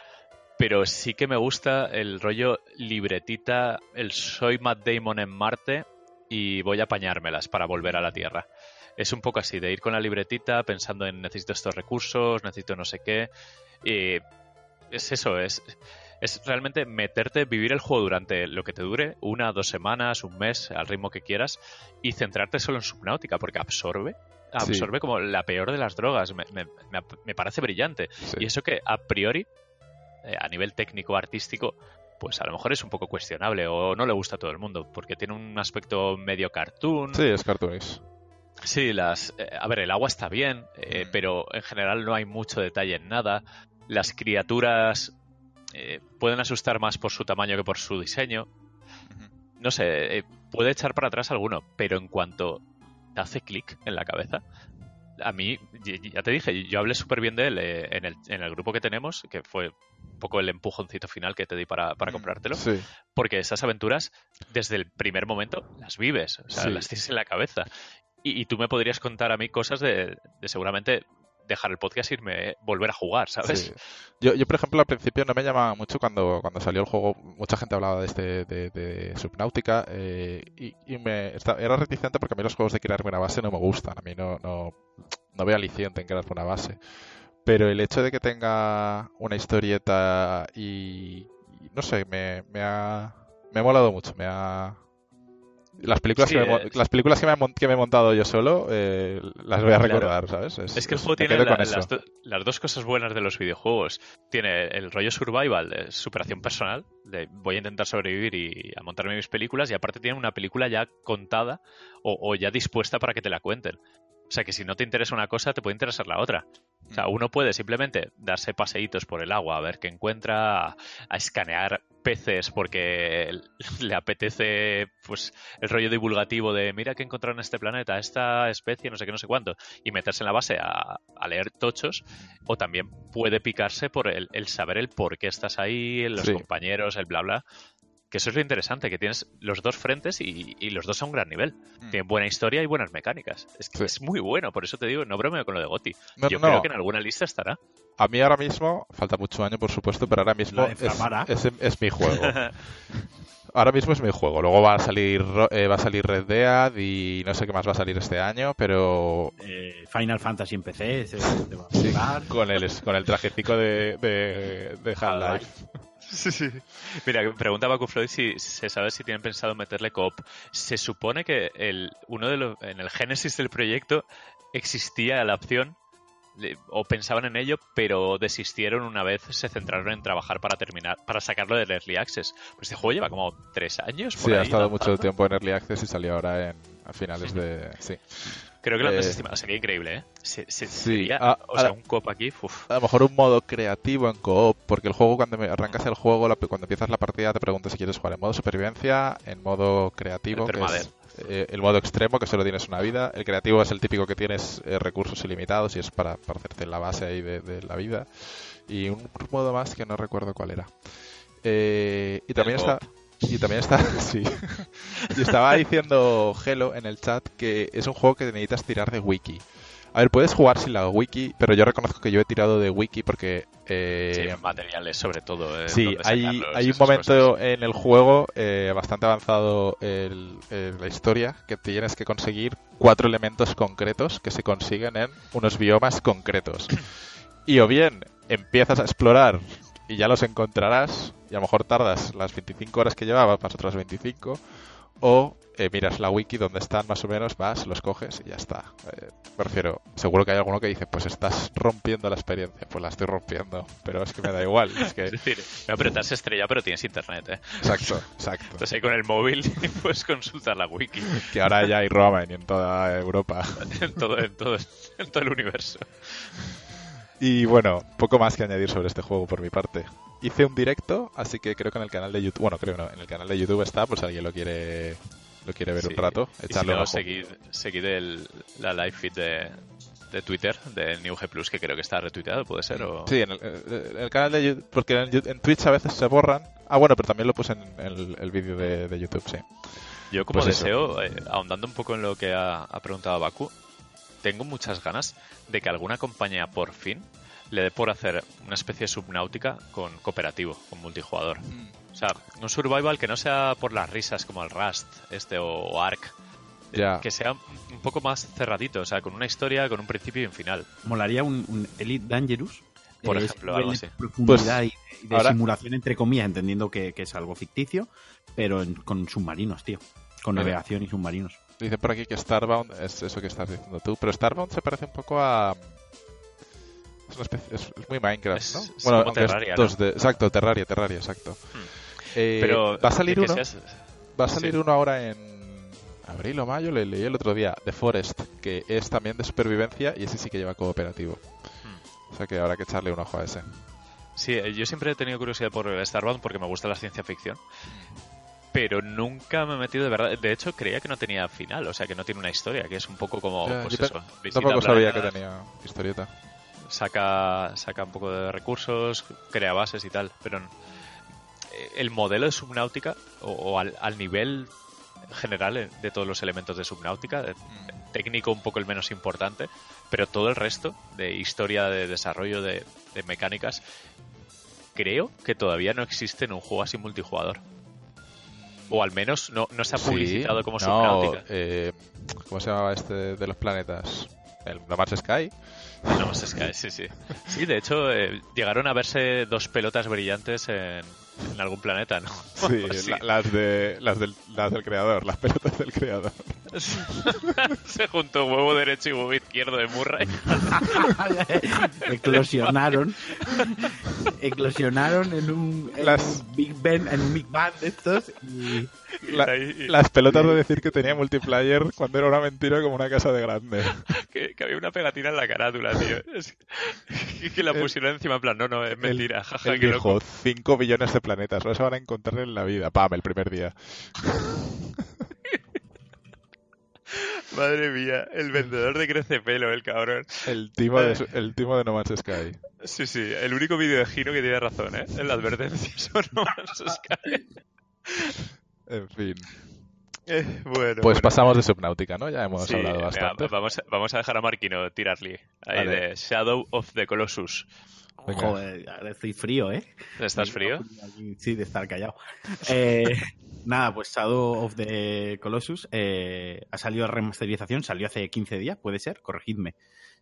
Pero sí que me gusta el rollo libretita, el soy Matt Damon en Marte y voy a apañármelas para volver a la Tierra es un poco así, de ir con la libretita pensando en necesito estos recursos, necesito no sé qué. Y es eso, es, es realmente meterte, vivir el juego durante lo que te dure, una, dos semanas, un mes, al ritmo que quieras, y centrarte solo en Subnautica, porque absorbe. Absorbe como la peor de las drogas. Me, me, parece brillante. Y eso que a priori, eh, a nivel técnico, artístico, pues a lo mejor es un poco cuestionable o no le gusta a todo el mundo, porque tiene un aspecto medio cartoon. Sí, es cartoonis. Sí, las. Eh, a ver, el agua está bien, eh, mm. pero en general no hay mucho detalle en nada. Las criaturas eh, pueden asustar más por su tamaño que por su diseño. No sé, puede echar para atrás alguno, pero en cuanto te hace clic en la cabeza, a mí, ya te dije, yo hablé súper bien de él en, el, en, el, grupo que tenemos, que fue un poco el empujoncito final que te di para, para comprártelo. Porque esas aventuras, desde el primer momento, las vives, o sea, las tienes en la cabeza. Y, tú me podrías contar a mí cosas de, seguramente dejar el podcast y irme, volver a jugar, ¿sabes? Yo, yo, por ejemplo, al principio no me llamaba mucho cuando, cuando salió el juego. Mucha gente hablaba de este de, Subnautica eh, y, me era reticente porque a mí los juegos de crearme una base no me gustan. A mí no, no, no veo aliciente en crearme una base. Pero el hecho de que tenga una historieta y, no sé, me, me, ha, me ha molado mucho. Me ha, las películas, que, me, las películas que, me, que me he montado yo solo eh, las voy a recordar, ¿sabes? Es, que el juego tiene las, dos cosas buenas de los videojuegos. Tiene el rollo survival, de superación personal, de voy a intentar sobrevivir y a montarme mis películas, y aparte tiene una película ya contada o ya dispuesta para que te la cuenten. O sea que si no te interesa una cosa, te puede interesar la otra. O sea, mm. uno puede simplemente darse paseitos por el agua, a ver qué encuentra, a, escanear peces porque le apetece pues el rollo divulgativo de mira qué encontraron en este planeta, esta especie, no sé qué, no sé cuánto, y meterse en la base a, leer tochos, o también puede picarse por el, saber el por qué estás ahí, los compañeros, el bla bla que eso es lo interesante, que tienes los dos frentes y, los dos a un gran nivel. Mm. Tienen buena historia y buenas mecánicas. Es que es muy bueno, por eso te digo, no bromeo con lo de Goti. Yo creo que en alguna lista estará. A mí ahora mismo, falta mucho año por supuesto, pero ahora mismo es, mi juego. ahora mismo es mi juego. Luego va a salir eh, va a salir Red Dead y no sé qué más va a salir este año, pero eh, Final Fantasy en PC, con el con el trajecico de, de, de Half-Life. Sí, sí. Mira, preguntaba a Floyd si se sabe si tienen pensado meterle coop. Se supone que el, uno de los, en el génesis del proyecto existía la opción o pensaban en ello, pero desistieron una vez se centraron en trabajar para terminar, para sacarlo del Early Access. Pues este juego lleva como tres años. sí, ha estado mucho tiempo en Early Access y salió ahora en, a finales de... Sí. Creo que lo han desestimado. Sería increíble, ¿eh? sí. Ah, o sea, un coop aquí. A lo mejor un modo creativo en coop, porque el juego, cuando arrancas el juego, cuando empiezas la partida, te pregunta si quieres jugar en modo supervivencia, en modo creativo, que es eh, el modo extremo, que solo tienes una vida. El creativo es el típico que tienes eh, recursos ilimitados y es para, para, hacerte la base ahí de, la vida. Y un modo más que no recuerdo cuál era. Eh, y también está. Y también está, sí. y estaba diciendo Hello en el chat que es un juego que necesitas tirar de wiki. A ver, puedes jugar sin la wiki, pero yo reconozco que yo he tirado de wiki porque... Eh, sí, materiales sobre todo. Eh, sí, hay, hay un momento en el juego eh, bastante avanzado en la historia que tienes que conseguir cuatro elementos concretos que se consiguen en unos biomas concretos. Y o bien empiezas a explorar y ya los encontrarás y a lo mejor tardas las 25 horas que llevaba, más otras 25, o eh, miras la wiki donde están más o menos, vas, los coges y ya está. Eh, me refiero, seguro que hay alguno que dice, pues estás rompiendo la experiencia. Pues la estoy rompiendo, pero es que me da igual. Es, que... es decir, me apretas estrella, pero tienes internet, ¿eh? Exacto, exacto. Entonces ahí con el móvil puedes consultar la wiki. Que ahora ya hay roaming en toda Europa. en, todo, en, todo, en todo el universo. Y bueno, poco más que añadir sobre este juego por mi parte. Hice un directo, así que creo que en el canal de YouTube, bueno, creo no, en el canal de YouTube está, pues si alguien lo quiere lo quiere ver un rato, echarle y seguid, seguid el, la live feed de, de Twitter del New G Plus, que creo que está retuiteado, ¿puede ser? O... Sí, en el, canal de YouTube, porque en, Twitch a veces se borran. Ah, bueno, pero también lo puse en el, vídeo de, YouTube, sí. Yo como pues deseo, eh, ahondando un poco en lo que ha, ha preguntado Baku, tengo muchas ganas de que alguna compañía por fin le dé por hacer una especie de subnáutica con cooperativo, con multijugador. Mm. O sea, un survival que no sea por las risas como el Rust este o, Ark. Que sea un poco más cerradito, o sea, con una historia, con un principio y un final. Molaría un, Elite Dangerous. Por ejemplo, algo así. Profundidad pues, y de simulación, entre comillas, entendiendo que, es algo ficticio, pero con submarinos, tío. Con navegación y submarinos. Dice por aquí que Starbound es eso que estás diciendo tú, pero Starbound se parece un poco a. Es, una especie, es, muy Minecraft, ¿no? bueno, como Terraria, ¿no? exacto, Terraria, Terraria, exacto. Hmm. Eh, pero va a salir uno. Va a salir uno ahora en abril o mayo, le leí el otro día, The Forest, que es también de supervivencia y ese sí que lleva cooperativo. Hmm. O sea que habrá que echarle un ojo a ese. Sí, eh, yo siempre he tenido curiosidad por Starbound porque me gusta la ciencia ficción pero nunca me he metido de verdad. De hecho, creía que no tenía final, o sea, que no tiene una historia, que es un poco como. pues eso, tampoco sabía que tenía historieta. Saca, saca un poco de recursos, crea bases y tal, pero eh, el modelo de subnáutica, o, al, nivel general de todos los elementos de subnáutica, mm. técnico un poco el menos importante, pero todo el resto de historia, de desarrollo, de, de mecánicas, creo que todavía no existe en un juego así multijugador. O al menos no, no se ha publicitado como Subnautica. Eh, ¿Cómo se llamaba este de los planetas? El No Man's Sky. No Man's Sky, sí, sí. Sí, de hecho, eh, llegaron a verse dos pelotas brillantes en, en algún planeta, ¿no? Sí, las, de, las, del, las del creador, las pelotas del creador. Se juntó huevo derecho y huevo izquierdo de Murray. eclosionaron. Eclosionaron en un, Big Ben, en un Big Bang de estos y... las pelotas de decir que tenía multiplayer cuando era una mentira como una casa de grande. que, había una pegatina en la carátula, tío. que la pusieron encima en plan, no, no, es mentira. Jaja, que dijo, 5 billones de planetas, no se van a encontrar en la vida. Pam, el primer día. Madre mía, el vendedor de crece pelo, el cabrón. El timo de, el timo de No Man's Sky. Sí, sí, el único vídeo de Gino que tiene razón, ¿eh? En la advertencia sobre No Man's Sky. en fin. Eh, bueno, pues pasamos de Subnautica, ¿no? Ya hemos hablado bastante. vamos, a, vamos a dejar a Marquino tirarle ahí de Shadow of the Colossus. Joder, estoy frío, ¿eh? ¿Estás frío? Sí, de estar callado. Eh, nada, pues Shadow of the Colossus eh, ha salido remasterización, salió hace 15 días, puede ser, corregidme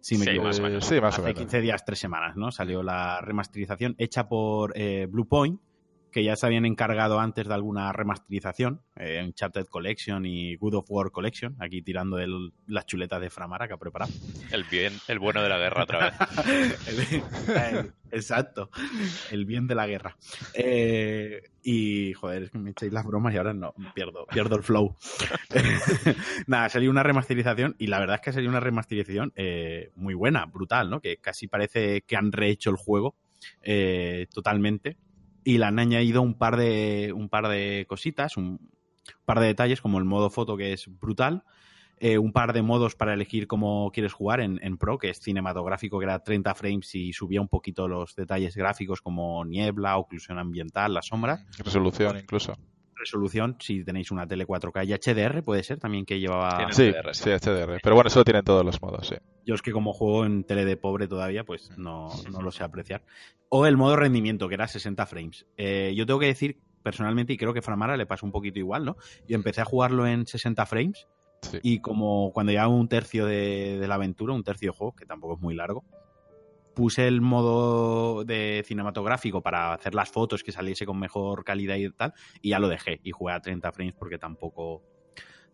si me equivoco. Más o menos. hace 15 días, 3 semanas, ¿no? Salió la remasterización hecha por eh, Blue Point, que ya se habían encargado antes de alguna remasterización, eh, Uncharted Collection y Good of War Collection, aquí tirando de las chuletas de Framara que ha preparado. El bien, el bueno de la guerra otra vez. exacto, el bien de la guerra. Eh, y, joder, es que me echáis las bromas y ahora no, pierdo, pierdo el flow. Nada, salió una remasterización y la verdad es que salió una remasterización eh, muy buena, brutal, ¿no? Que casi parece que han rehecho el juego eh, totalmente y le han añadido un par de, un par de cositas, un par de detalles como el modo foto que es brutal, eh, un par de modos para elegir cómo quieres jugar en, en, Pro, que es cinematográfico, que era 30 frames y subía un poquito los detalles gráficos como niebla, oclusión ambiental, las sombras. Resolución incluso resolución si tenéis una tele 4K y HDR puede ser también que llevaba sí, HDR, sí, HDR pero bueno eso lo tienen todos los modos sí. yo es que como juego en tele de pobre todavía pues no, no lo sé apreciar. O el modo rendimiento que era 60 frames. Eh, yo tengo que decir personalmente y creo que Framara le pasó un poquito igual no y empecé a jugarlo en 60 frames y como cuando ya un tercio de, de la aventura un tercio de juego que tampoco es muy largo puse el modo de cinematográfico para hacer las fotos que saliese con mejor calidad y tal, y ya lo dejé y jugué a 30 frames porque tampoco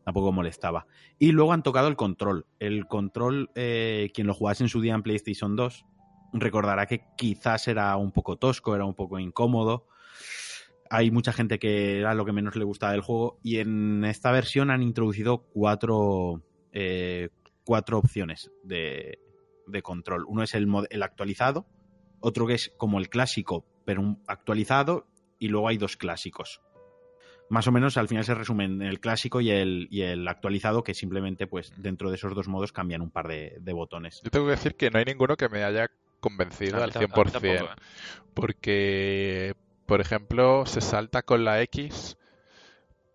tampoco molestaba. Y luego han tocado el control. El control, eh, quien lo jugase en su día en PlayStation 2, recordará que quizás era un poco tosco, era un poco incómodo. Hay mucha gente que era lo que menos le gustaba del juego y en esta versión han introducido cuatro, eh, cuatro opciones de, de control. Uno es el, el actualizado, otro que es como el clásico, pero un actualizado, y luego hay dos clásicos. Más o menos al final se resumen el clásico y el, y el actualizado, que simplemente pues dentro de esos dos modos cambian un par de, botones. Yo tengo que decir que no hay ninguno que me haya convencido al 100%. ¿eh? Porque, por ejemplo, se salta con la X,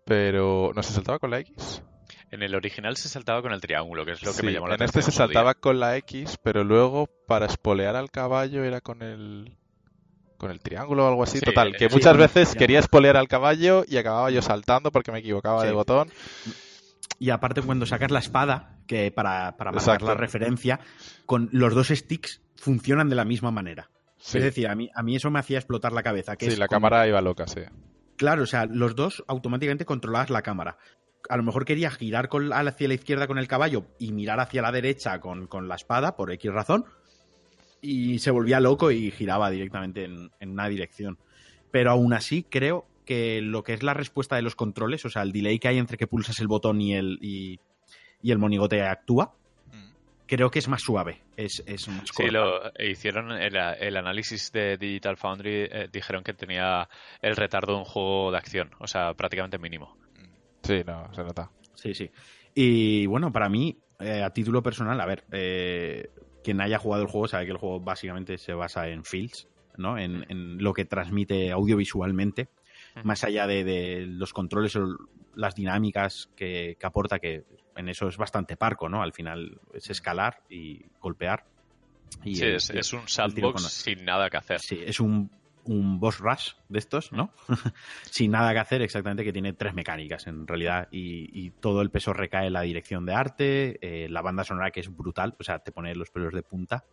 pero... ¿No se saltaba con la X? En el original se saltaba con el triángulo, que es lo que me llamó la atención. En este se saltaba con la X, pero luego para espolear al caballo era con el con el triángulo o algo así. Total, que muchas veces quería espolear al caballo y acababa yo saltando porque me equivocaba de botón. Y aparte cuando sacas la espada, que para, para marcar la referencia, con los dos sticks funcionan de la misma manera. Es decir, a mí, a mí eso me hacía explotar la cabeza. Que sí, la cámara iba loca, sí. Claro, o sea, los dos automáticamente controlabas la cámara a lo mejor quería girar con, hacia la izquierda con el caballo y mirar hacia la derecha con, la espada, por X razón, y se volvía loco y giraba directamente en, una dirección. Pero aún así creo que lo que es la respuesta de los controles, o sea, el delay que hay entre que pulsas el botón y el, y, el monigote actúa, mm. creo que es más suave. Es, es más sí, lo hicieron el, el, análisis de Digital Foundry, eh, dijeron que tenía el retardo de un juego de acción, o sea, prácticamente mínimo. Sí, no, se nota. Sí, sí. Y bueno, para mí, eh, a título personal, a ver, eh, quien haya jugado el juego sabe que el juego básicamente se basa en fields, ¿no? En, lo que transmite audiovisualmente, más allá de, los controles o las dinámicas que, aporta, que en eso es bastante parco, ¿no? Al final es escalar y golpear. Y sí, es, un sandbox sin nada que hacer. Sí, es un un boss rush de estos, ¿no? Sin nada que hacer, exactamente, que tiene tres mecánicas en realidad y, todo el peso recae en la dirección de arte, eh, la banda sonora que es brutal, o sea, te pone los pelos de punta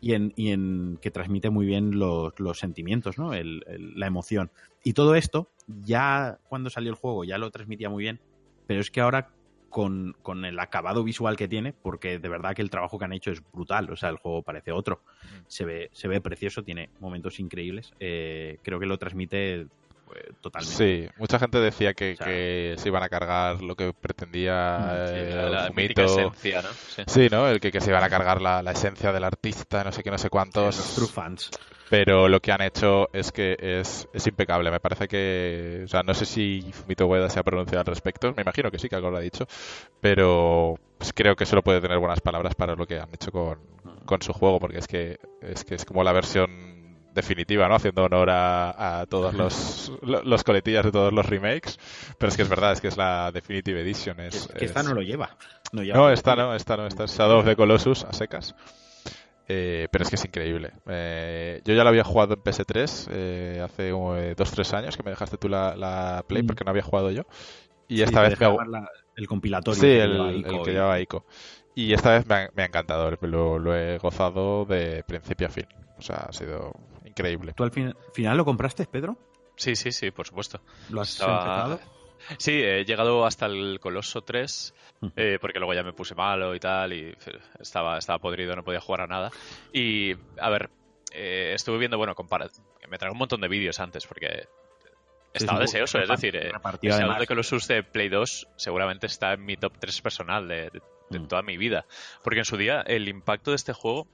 y en, y en que transmite muy bien los, sentimientos, ¿no? la emoción. Y todo esto, ya cuando salió el juego, ya lo transmitía muy bien, pero es que ahora con, con, el acabado visual que tiene, porque de verdad que el trabajo que han hecho es brutal, o sea, el juego parece otro, se ve, se ve precioso, tiene momentos increíbles, eh, creo que lo transmite pues, totalmente. Sí, mucha gente decía que, que, se iban a cargar lo que pretendía mm, el la, mito. esencia, ¿no? Sí. ¿no? El que, que, se iban a cargar la, la, esencia del artista, no sé qué, no sé cuántos. los true fans pero lo que han hecho es que es, es impecable. Me parece que, o sea, no sé si Fumito Ueda se ha pronunciado al respecto, me imagino que sí, que algo lo ha dicho, pero pues creo que solo puede tener buenas palabras para lo que han hecho con, con su juego, porque es que, es que es como la versión definitiva, ¿no? Haciendo honor a, todos los, los coletillas de todos los remakes. Pero es que es verdad, es que es la Definitive Edition. Es, que esta no lo lleva. No, no esta no, esta no, esta es Shadow of the Colossus a secas. Eh, pero es que es increíble. Eh, yo ya lo había jugado en PS3 eh, hace 2-3 años que me dejaste tú la, Play mm. porque no había jugado yo. Y esta vez me ha... el compilatorio. Sí, el, que lleva Ico. Y esta vez me ha, encantado. Lo, he gozado de principio a fin. O sea, ha sido increíble. ¿Tú al final lo compraste, Pedro? Sí, sí, sí, por supuesto. ¿Lo has Estaba- empezado? Sí, he llegado hasta el Coloso 3, eh, porque luego ya me puse malo y tal, y eh, estaba, estaba podrido, no podía jugar a nada. Y, a ver, eh, estuve viendo, bueno, compara me trajo un montón de vídeos antes, porque estaba sí, deseoso, es decir, eh, el Shadow de Colossus de Play 2 seguramente está en mi top 3 personal de, de- de Mm. toda mi vida, porque en su día el impacto de este juego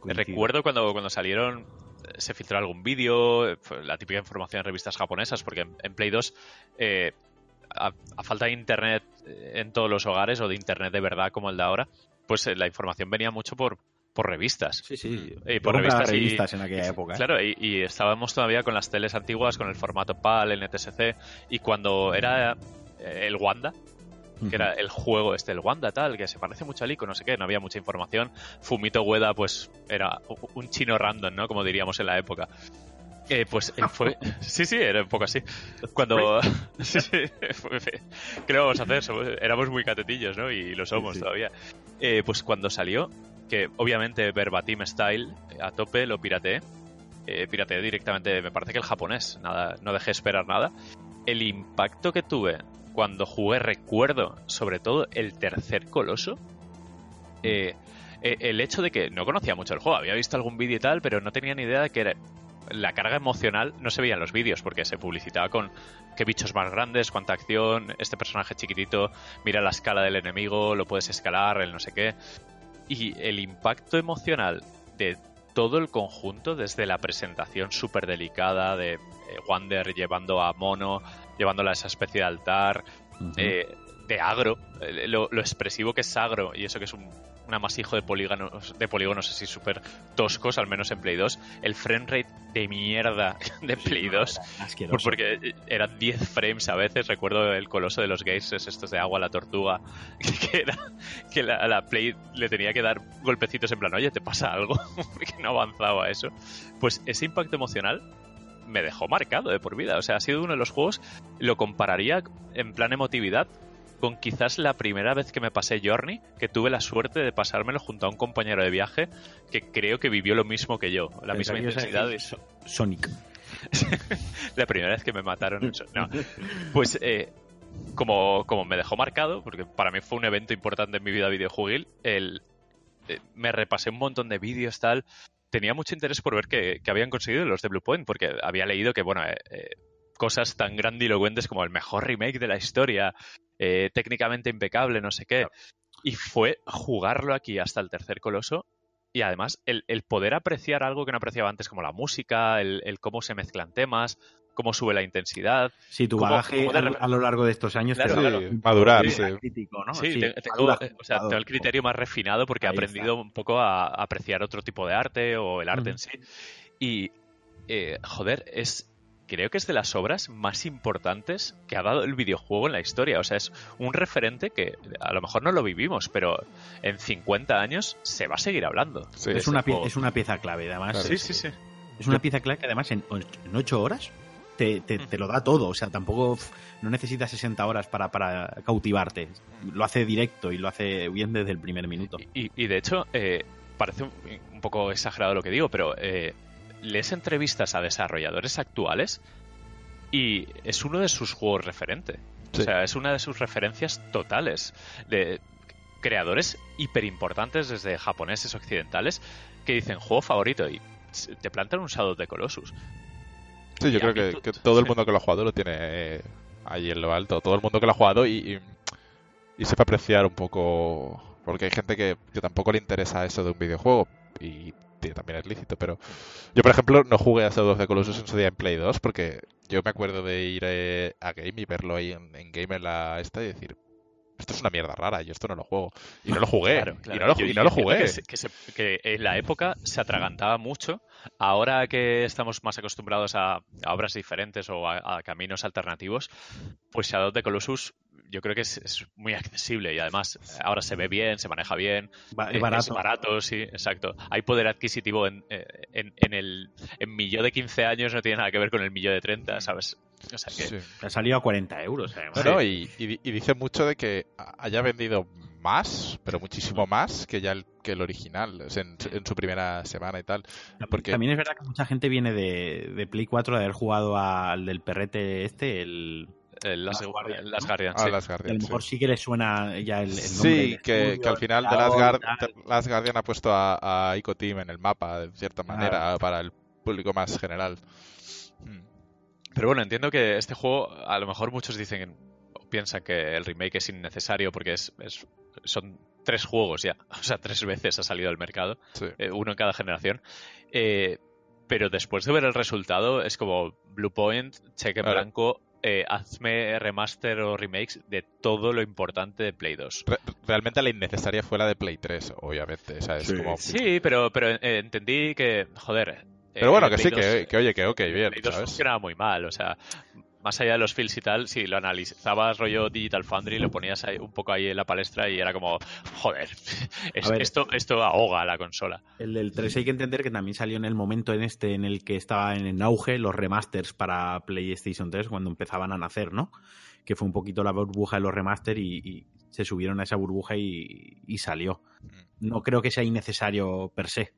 Coincido. Recuerdo cuando, cuando salieron, eh, se filtró algún vídeo, eh, la típica información en revistas japonesas, porque en, en Play 2, eh, a, a falta de internet eh, en todos los hogares o de internet de verdad como el de ahora, pues eh, la información venía mucho por, por revistas. Sí, sí. Y Yo por revistas y- revistas en aquella época. ¿eh? Claro, y, y estábamos todavía con las teles antiguas, con el formato PAL, el NTSC, y cuando era el Wanda, que era el juego este, el Wanda tal, que se parece mucho al Ico, no sé qué, no había mucha información. Fumito Ueda, pues era un chino random, ¿no? Como diríamos en la época. Eh, pues él fue. Sí, sí, era un poco así. Cuando. Sí, sí. fue- ¿Qué le vamos a hacer? Somos- éramos muy catetillos, ¿no? Y lo somos Sí, sí. todavía. Eh, pues cuando salió, que obviamente verbatim style, eh, a tope, lo pirateé. Eh, pirateé directamente, me parece que el japonés, nada, no dejé esperar nada. El impacto que tuve cuando jugué, recuerdo, sobre todo el tercer coloso, eh, eh, el hecho de que no conocía mucho el juego, había visto algún vídeo y tal, pero no tenía ni idea de que era- la carga emocional no se veía en los vídeos, porque se publicitaba con qué bichos más grandes, cuánta acción, este personaje chiquitito, mira la escala del enemigo, lo puedes escalar, el no sé qué. Y el impacto emocional de todo el conjunto, desde la presentación súper delicada de eh, Wander llevando a Mono, llevándola a esa especie de altar, eh, de agro, eh, lo, lo expresivo que es agro, y eso que es un, un amasijo de polígonos, de polígonos así súper toscos, al menos en Play 2, el frame rate de mierda de Play 2, Asqueroso. por- porque eran 10 frames a veces, recuerdo el coloso de los gases, estos de agua, la tortuga, que era que la, la Play le tenía que dar golpecitos en plan, oye, ¿te pasa algo? que no avanzaba eso. Pues ese impacto emocional me dejó marcado de por vida. O sea, ha sido uno de los juegos, lo compararía en plan emotividad con quizás la primera vez que me pasé Journey, que tuve la suerte de pasármelo junto a un compañero de viaje que creo que vivió lo mismo que yo, la misma intensidad. So- Sonic. la primera vez que me mataron eso. No. Pues eh, como, como me dejó marcado, porque para mí fue un evento importante en mi vida videojuegil, el, eh, me repasé un montón de vídeos, tal. Tenía mucho interés por ver qué, qué habían conseguido los de Blue Point, porque había leído que, bueno, eh, eh, cosas tan grandilocuentes como el mejor remake de la historia, eh, técnicamente impecable, no sé qué. Y fue jugarlo aquí hasta el tercer coloso y además el, el poder apreciar algo que no apreciaba antes, como la música, el, el cómo se mezclan temas, cómo sube la intensidad. Sí, tu ¿Cómo- bagaje cómo de a, re- a lo largo de estos años Claro, te Sí, lo- claro. madurar, Sí, sí. crítico, ¿no? Sí, te- tengo, madura o sea, tengo el criterio más refinado porque he aprendido un poco a, a apreciar otro tipo de arte o el arte en sí. Y, eh, joder, es creo que es de las obras más importantes que ha dado el videojuego en la historia. O sea, es un referente que a lo mejor no lo vivimos, pero en 50 años se va a seguir hablando. Sí, es, ese una juego. es una pieza clave, además. Claro. Sí, sí, sí. Es una pieza clave que además en, en ocho horas te, te- te lo da todo. O sea, tampoco no necesitas 60 horas para, para cautivarte. Lo hace directo y lo hace bien desde el primer minuto. Y, y de hecho, eh, parece un, un poco exagerado lo que digo, pero eh, lees entrevistas a desarrolladores actuales y es uno de sus juegos referente. Sí. O sea, es una de sus referencias totales. De creadores hiper importantes desde japoneses occidentales que dicen juego favorito y te plantan un Shadow de Colossus. Sí, yo Y a creo que, to- que todo el mundo que lo ha jugado lo tiene eh, ahí en lo alto. Todo el mundo que lo ha jugado y, y, y sepa apreciar un poco. Porque hay gente que, que tampoco le interesa eso de un videojuego. Y tío, también es lícito. Pero yo, por ejemplo, no jugué a Shadow of the Colossus en su día en Play 2. Porque yo me acuerdo de ir eh, a Game y verlo ahí en, en Game en la esta y decir. Esto es una mierda rara, yo esto no lo juego. Y no lo jugué. Claro, Y claro. no lo, Yo- y no lo jugué. Que, se- que se- que en la época se atragantaba mucho. Ahora que estamos más acostumbrados a, a obras diferentes o a, a caminos alternativos, pues Shadow of the Colossus yo creo que es, es muy accesible y además ahora se ve bien, se maneja bien, Va- eh, es barato. es barato, sí, exacto. Hay poder adquisitivo en, eh, en, en el en mi yo de 15 años no tiene nada que ver con el mi yo de 30, ¿sabes? O sea que Sí. Ha salido a 40 euros, además. Bueno, y, y- y dice mucho de que haya vendido más, pero muchísimo más que ya el, que el original, en, en, su primera semana y tal. Porque... También es verdad que mucha gente viene de, de Play 4 de haber jugado al del perrete este, el... El Last, Guardian, Last Guardian, ah, sí. Last Guardian, a lo mejor sí. sí que le suena ya el, el nombre. Sí, que, estudio, que al final de tal. Last Guardian ha puesto a, a Ico Team en el mapa, de cierta Claro. manera, para el público más general. Mm. Pero bueno, entiendo que este juego, a lo mejor muchos dicen o piensan que el remake es innecesario porque es, es- son tres juegos ya, o sea, tres veces ha salido al mercado, Sí. eh, uno en cada generación. Eh, pero después de ver el resultado, es como Blue Point, cheque en blanco, eh, hazme remaster o remakes de todo lo importante de Play 2. Re- realmente la innecesaria fue la de Play 3, obviamente. O sea, es Sí. como... Sí, pero, pero eh, entendí que, joder. Pero bueno, eh, que Play sí, 2 que, que oye, que ok, bien, Play 2 ¿sabes? funcionaba muy mal, o sea, más allá de los feels y tal, si lo analizabas rollo Digital Foundry, lo ponías ahí, un poco ahí en la palestra y era como, joder, es- A ver. esto, esto ahoga a la consola. El del 3 hay que entender que también salió en el momento en este en el que estaba en, en auge los remasters para PlayStation 3 cuando empezaban a nacer, ¿no? Que fue un poquito la burbuja de los remasters y, y se subieron a esa burbuja y, y salió. No creo que sea innecesario per se.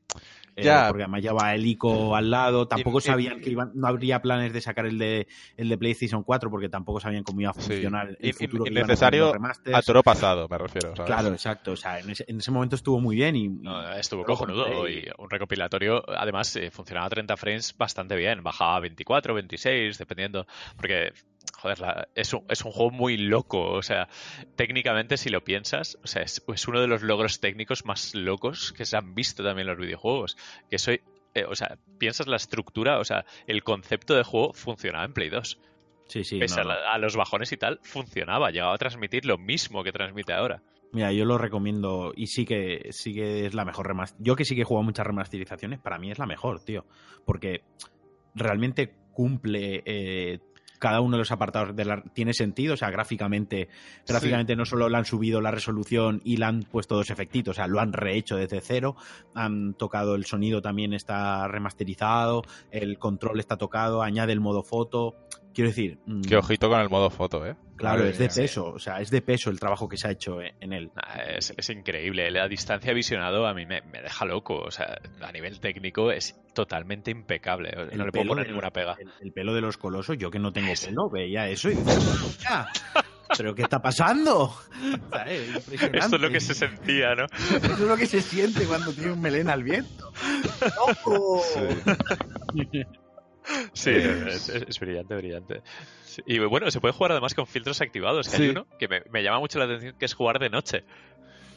Eh, Ya. porque además ya va el ICO al lado. Tampoco Y- y- sabían que iban, no habría planes de sacar el de, el de PlayStation 4 porque tampoco sabían cómo iba a Sí. funcionar el In- futuro. innecesario. A toro pasado, me refiero. ¿sabes? Claro, exacto. O sea, en ese, en ese momento estuvo muy bien y, No, estuvo cojonudo y un recopilatorio, además, eh, funcionaba a 30 frames bastante bien, bajaba a 24, 26, dependiendo, porque, joder, la- es, un, es un juego muy loco, o sea, técnicamente si lo piensas, o sea, es, es uno de los logros técnicos más locos que se han visto también en los videojuegos, que soy... eh, o sea, piensas la estructura, o sea, el concepto de juego funcionaba en Play 2. sí, sí. Pese no, no. a, los bajones y tal, funcionaba, llegaba a transmitir lo mismo que transmite ahora. Mira, yo lo recomiendo y sí que sí que es la mejor remaster. Yo que sí que he jugado muchas remasterizaciones, para mí es la mejor, tío. Porque realmente cumple eh, cada uno de los apartados de la tiene sentido, o sea, gráficamente, gráficamente no solo le han subido la resolución y le han puesto dos efectitos, o sea, lo han rehecho desde cero, han tocado el sonido también está remasterizado, el control está tocado, añade el modo foto, quiero decir, mm, Qué ojito con el modo foto, ¿eh? claro, es de peso, o sea, es de peso el trabajo que se ha hecho en en él. Nah, Es, es increíble. La distancia visionado a mí me, me deja loco. O sea, a nivel técnico es totalmente impecable. No le puedo poner ninguna pega. El, el pelo de los colosos, yo que no tengo pelo, veía eso y decía, "Hostia, ¿pero qué está pasando? Esto es lo que se sentía, ¿no? Eso es lo que se siente cuando tiene un melena al viento. ¡Loco! Sí, Eh, es, es- es brillante, brillante. Sí, Y bueno, se puede jugar además con filtros activados. Que Sí. hay uno que me, me llama mucho la atención, que es jugar de noche.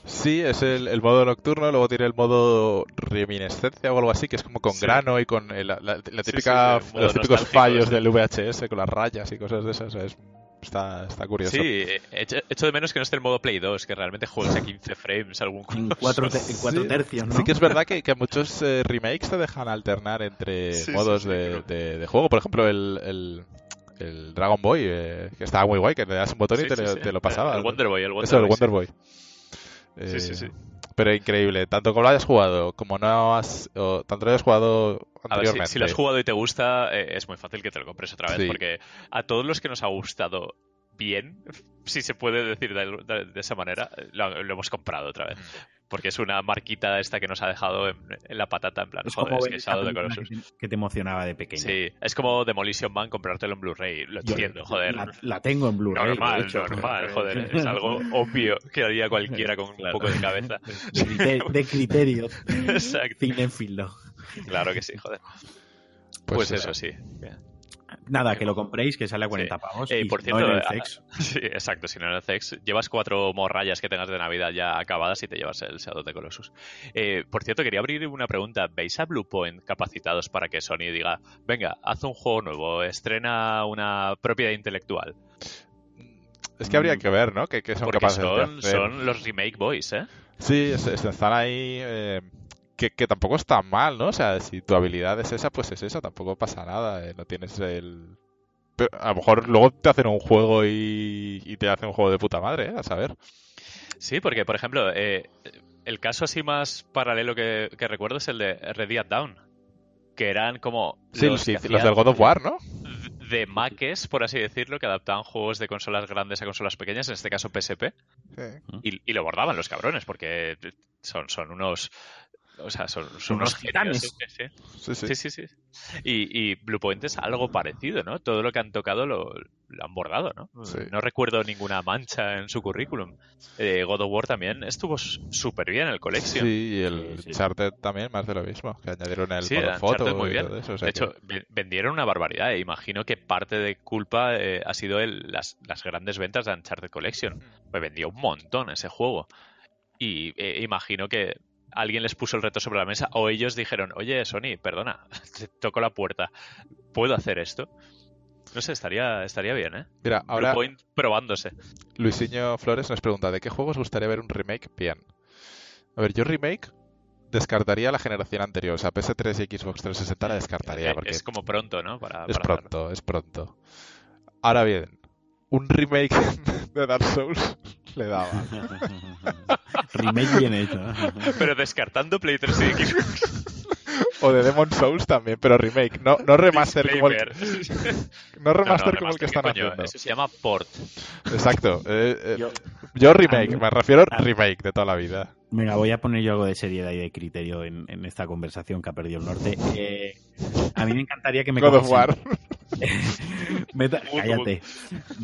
Sí, es el, el modo nocturno, luego tiene el modo reminiscencia o algo así, que es como con Sí. grano y con el- la, la- la típica, sí, los típicos fallos sí. del VHS con las rayas y cosas de esas. Es, está, está curioso. Sí, eh, echo, echo de menos que no esté el modo Play 2, que realmente juegues a 15 frames algún En cosa. cuatro, te- en cuatro Sí. tercios, ¿no? Sí que es verdad que, que muchos eh, remakes te dejan alternar entre Sí, modos sí, de, de- de juego. Por ejemplo, el, el, el Dragon Boy, eh, que estaba muy guay, que le das un botón y Sí, te, sí, lo- sí. te lo pasaba. El Wonder Boy, el Wonder Eso, el Boy, Wonder sí. Boy. Sí, sí, Eh, sí. Pero increíble, tanto como lo hayas jugado, como no has, o tanto lo hayas jugado A ver, si, anteriormente. si lo has jugado y te gusta, eh, es muy fácil que te lo compres otra vez, Sí. porque a todos los que nos ha gustado bien, si se puede decir de, de- de esa manera, lo, lo hemos comprado otra vez. Porque es una marquita esta que nos ha dejado en, en la patata, en plan, Es joder, como es que Shadow película Colossus. que te, que te emocionaba de pequeño. Sí, es como Demolition Man comprártelo en Blu-ray, lo Yo entiendo, joder. La, la tengo en Blu-ray. de Normal, hecho. normal, joder, es algo obvio que haría cualquiera con un poco de cabeza. De, criterio, de criterio Exacto. cinéfilo. Claro que sí, joder. Pues Pues, eso. eso sí. Nada, que lo compréis, que sale a 40 pavos. Eh, y por si no cierto, en el sex. Sí, exacto, si no en el CEX. Llevas cuatro morrayas que tengas de Navidad ya acabadas y te llevas el Shadow the Colossus. Eh, por cierto, quería abrir una pregunta. ¿Veis a Bluepoint capacitados para que Sony diga, venga, haz un juego nuevo, estrena una propiedad intelectual? Es que habría que ver, ¿no? Que, que son Porque capaces de son, hacer. son los remake boys, ¿eh? Sí, es- es- están ahí. eh, que, que tampoco está mal, ¿no? O sea, si tu habilidad es esa, pues es esa, tampoco pasa nada. eh, no tienes el. Pero a lo mejor luego te hacen un juego y, y te hacen un juego de puta madre, ¿eh? A saber. Sí, porque, por ejemplo, eh, el caso así más paralelo que, que recuerdo es el de Red Dead Down. Que eran como. Sí, los sí, los del God of War, ¿no? de maques, por así decirlo, que adaptaban juegos de consolas grandes a consolas pequeñas, en este caso PSP, Sí. y, y lo bordaban los cabrones, porque son, son unos... O sea, son, son Unos unos genios, titanes. sí, sí. Sí. Y, y Bluepoint es algo parecido, ¿no? Todo lo que han tocado lo, lo han bordado, ¿no? Sí. No recuerdo ninguna mancha en su currículum. Eh, God of War también estuvo súper bien el Collection. Sí, y el Sí, sí. Uncharted también, más de lo mismo. Que añadieron el foto muy bien. todo eso. o sea de hecho, ve- vendieron una barbaridad. E imagino que parte de culpa eh, ha sido el- las, las grandes ventas de Uncharted Collection. Me vendió un montón ese juego. Y eh, imagino que alguien les puso el reto sobre la mesa o ellos dijeron, oye, Sony, perdona, te toco la puerta. ¿Puedo hacer esto? No sé, estaría, estaría bien, ¿eh? Mira, ahora Bluepoint probándose. Luisinho Flores nos pregunta, ¿de qué juegos gustaría ver un remake bien? A ver, yo remake descartaría la generación anterior, o sea, PS3 y Xbox 360 la descartaría porque Es como pronto, ¿no? Para, es hacerlo. pronto, es pronto. Ahora bien, un remake de Dark Souls le daba. Remake bien hecho. Pero descartando Play 3 y Xbox. O de Demon Souls también, pero remake, no, no remaster como el, no remaster No, no, como el que están ¿qué coño? haciendo. Eso se llama port. Exacto. eh, eh, Yo- yo remake, mí- me refiero a a- remake de toda la vida. Venga, voy a poner yo algo de seriedad y de criterio en, en esta conversación que ha perdido el norte. Eh, a mí me encantaría que me God of War. Metal, cállate.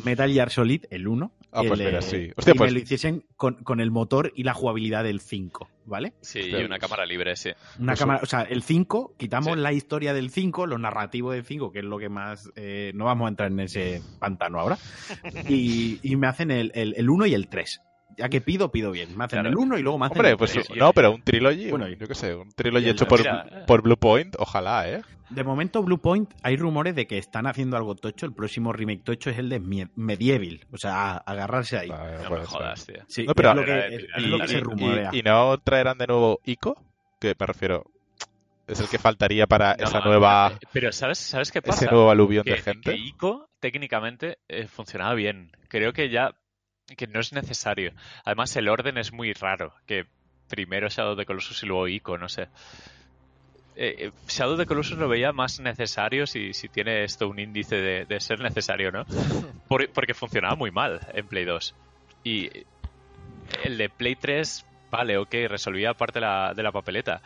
Metal Gear Solid, el 1. Ah, el, pues eh, mira, sí. Hostia, y pues- me lo hiciesen con, con el motor y la jugabilidad del 5, ¿vale? Sí, Hostia. y una cámara libre, sí. Una Pues cámara, o sea, el 5, quitamos Sí. la historia del 5, lo narrativo del 5, que es lo que más. eh, no vamos a entrar en ese pantano ahora. Y, y me hacen el, el, el 1 y el 3. Ya que pido, pido bien. Me hacen Claro. el 1 y luego me hacen Hombre, el pues tres. no, pero un trilogy, Bueno, un- y- yo qué sé, un trilogy y hecho por, mira, por Blue Point, ojalá, ¿eh? De momento, Blue Point, hay rumores de que están haciendo algo tocho. El próximo remake tocho es el de Medieval. O sea, a- agarrarse ahí. Ah, No me jodas, tío. Sí, No, pero- es lo que, Era- es- era- es lo que era- se y- rumorea. Y, y no traerán de nuevo Ico, que me refiero, es el que faltaría para No, esa no, nueva, Pero ¿sabes, ¿sabes qué pasa? ese nuevo aluvión que, de gente. que ICO técnicamente eh, funcionaba bien. Creo que ya que no es necesario. Además, el orden es muy raro. Que primero Shadow the Colossus y luego ICO, no sé. Eh, eh, Shadow the Colossus lo veía más necesario si, si tiene esto un índice de, de ser necesario, ¿no? Por- porque funcionaba muy mal en Play 2. Y el de Play 3, vale, ok, resolvía parte de la, de la papeleta.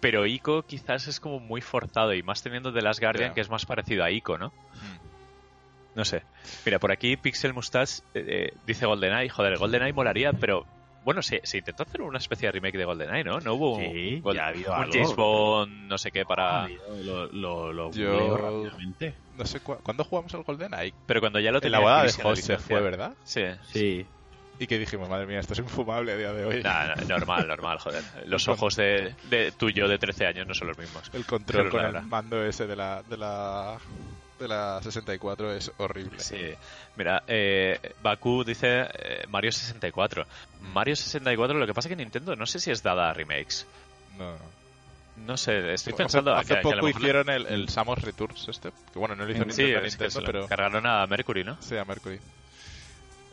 Pero Ico quizás es como muy forzado y más teniendo The Last Guardian que es más parecido a Ico, ¿no? Mm. No sé. Mira, por aquí Pixel Mustache eh, eh, dice GoldenEye. Joder, GoldenEye molaría, pero bueno, se, se intentó hacer una especie de remake de GoldenEye, ¿no? No hubo Sí, un, ya ha habido un algo. James Bond, no sé qué, para... Lo, lo, lo Yo- rápidamente. No sé, cu- ¿cuándo jugamos al GoldenEye? Pero cuando ya lo En tenía la boda de licencia. fue, ¿verdad? Sí. Sí. Y que dijimos, madre mía, esto es infumable a día de hoy. Nah, no, normal, normal, joder. Los ojos de, de tuyo de 13 años no son los mismos. El control con el mando ese de la, de la, de la 64 es horrible. Sí, mira, eh, Baku dice eh, Mario 64. Mario 64, lo que pasa es que Nintendo no sé si es dada a remakes. No. No sé, estoy pensando hace, que poco hicieron el, el Samus Returns este, que bueno, no lo hizo Sí, Nintendo, es que Nintendo se lo pero cargaron a Mercury, ¿no? sí, a Mercury.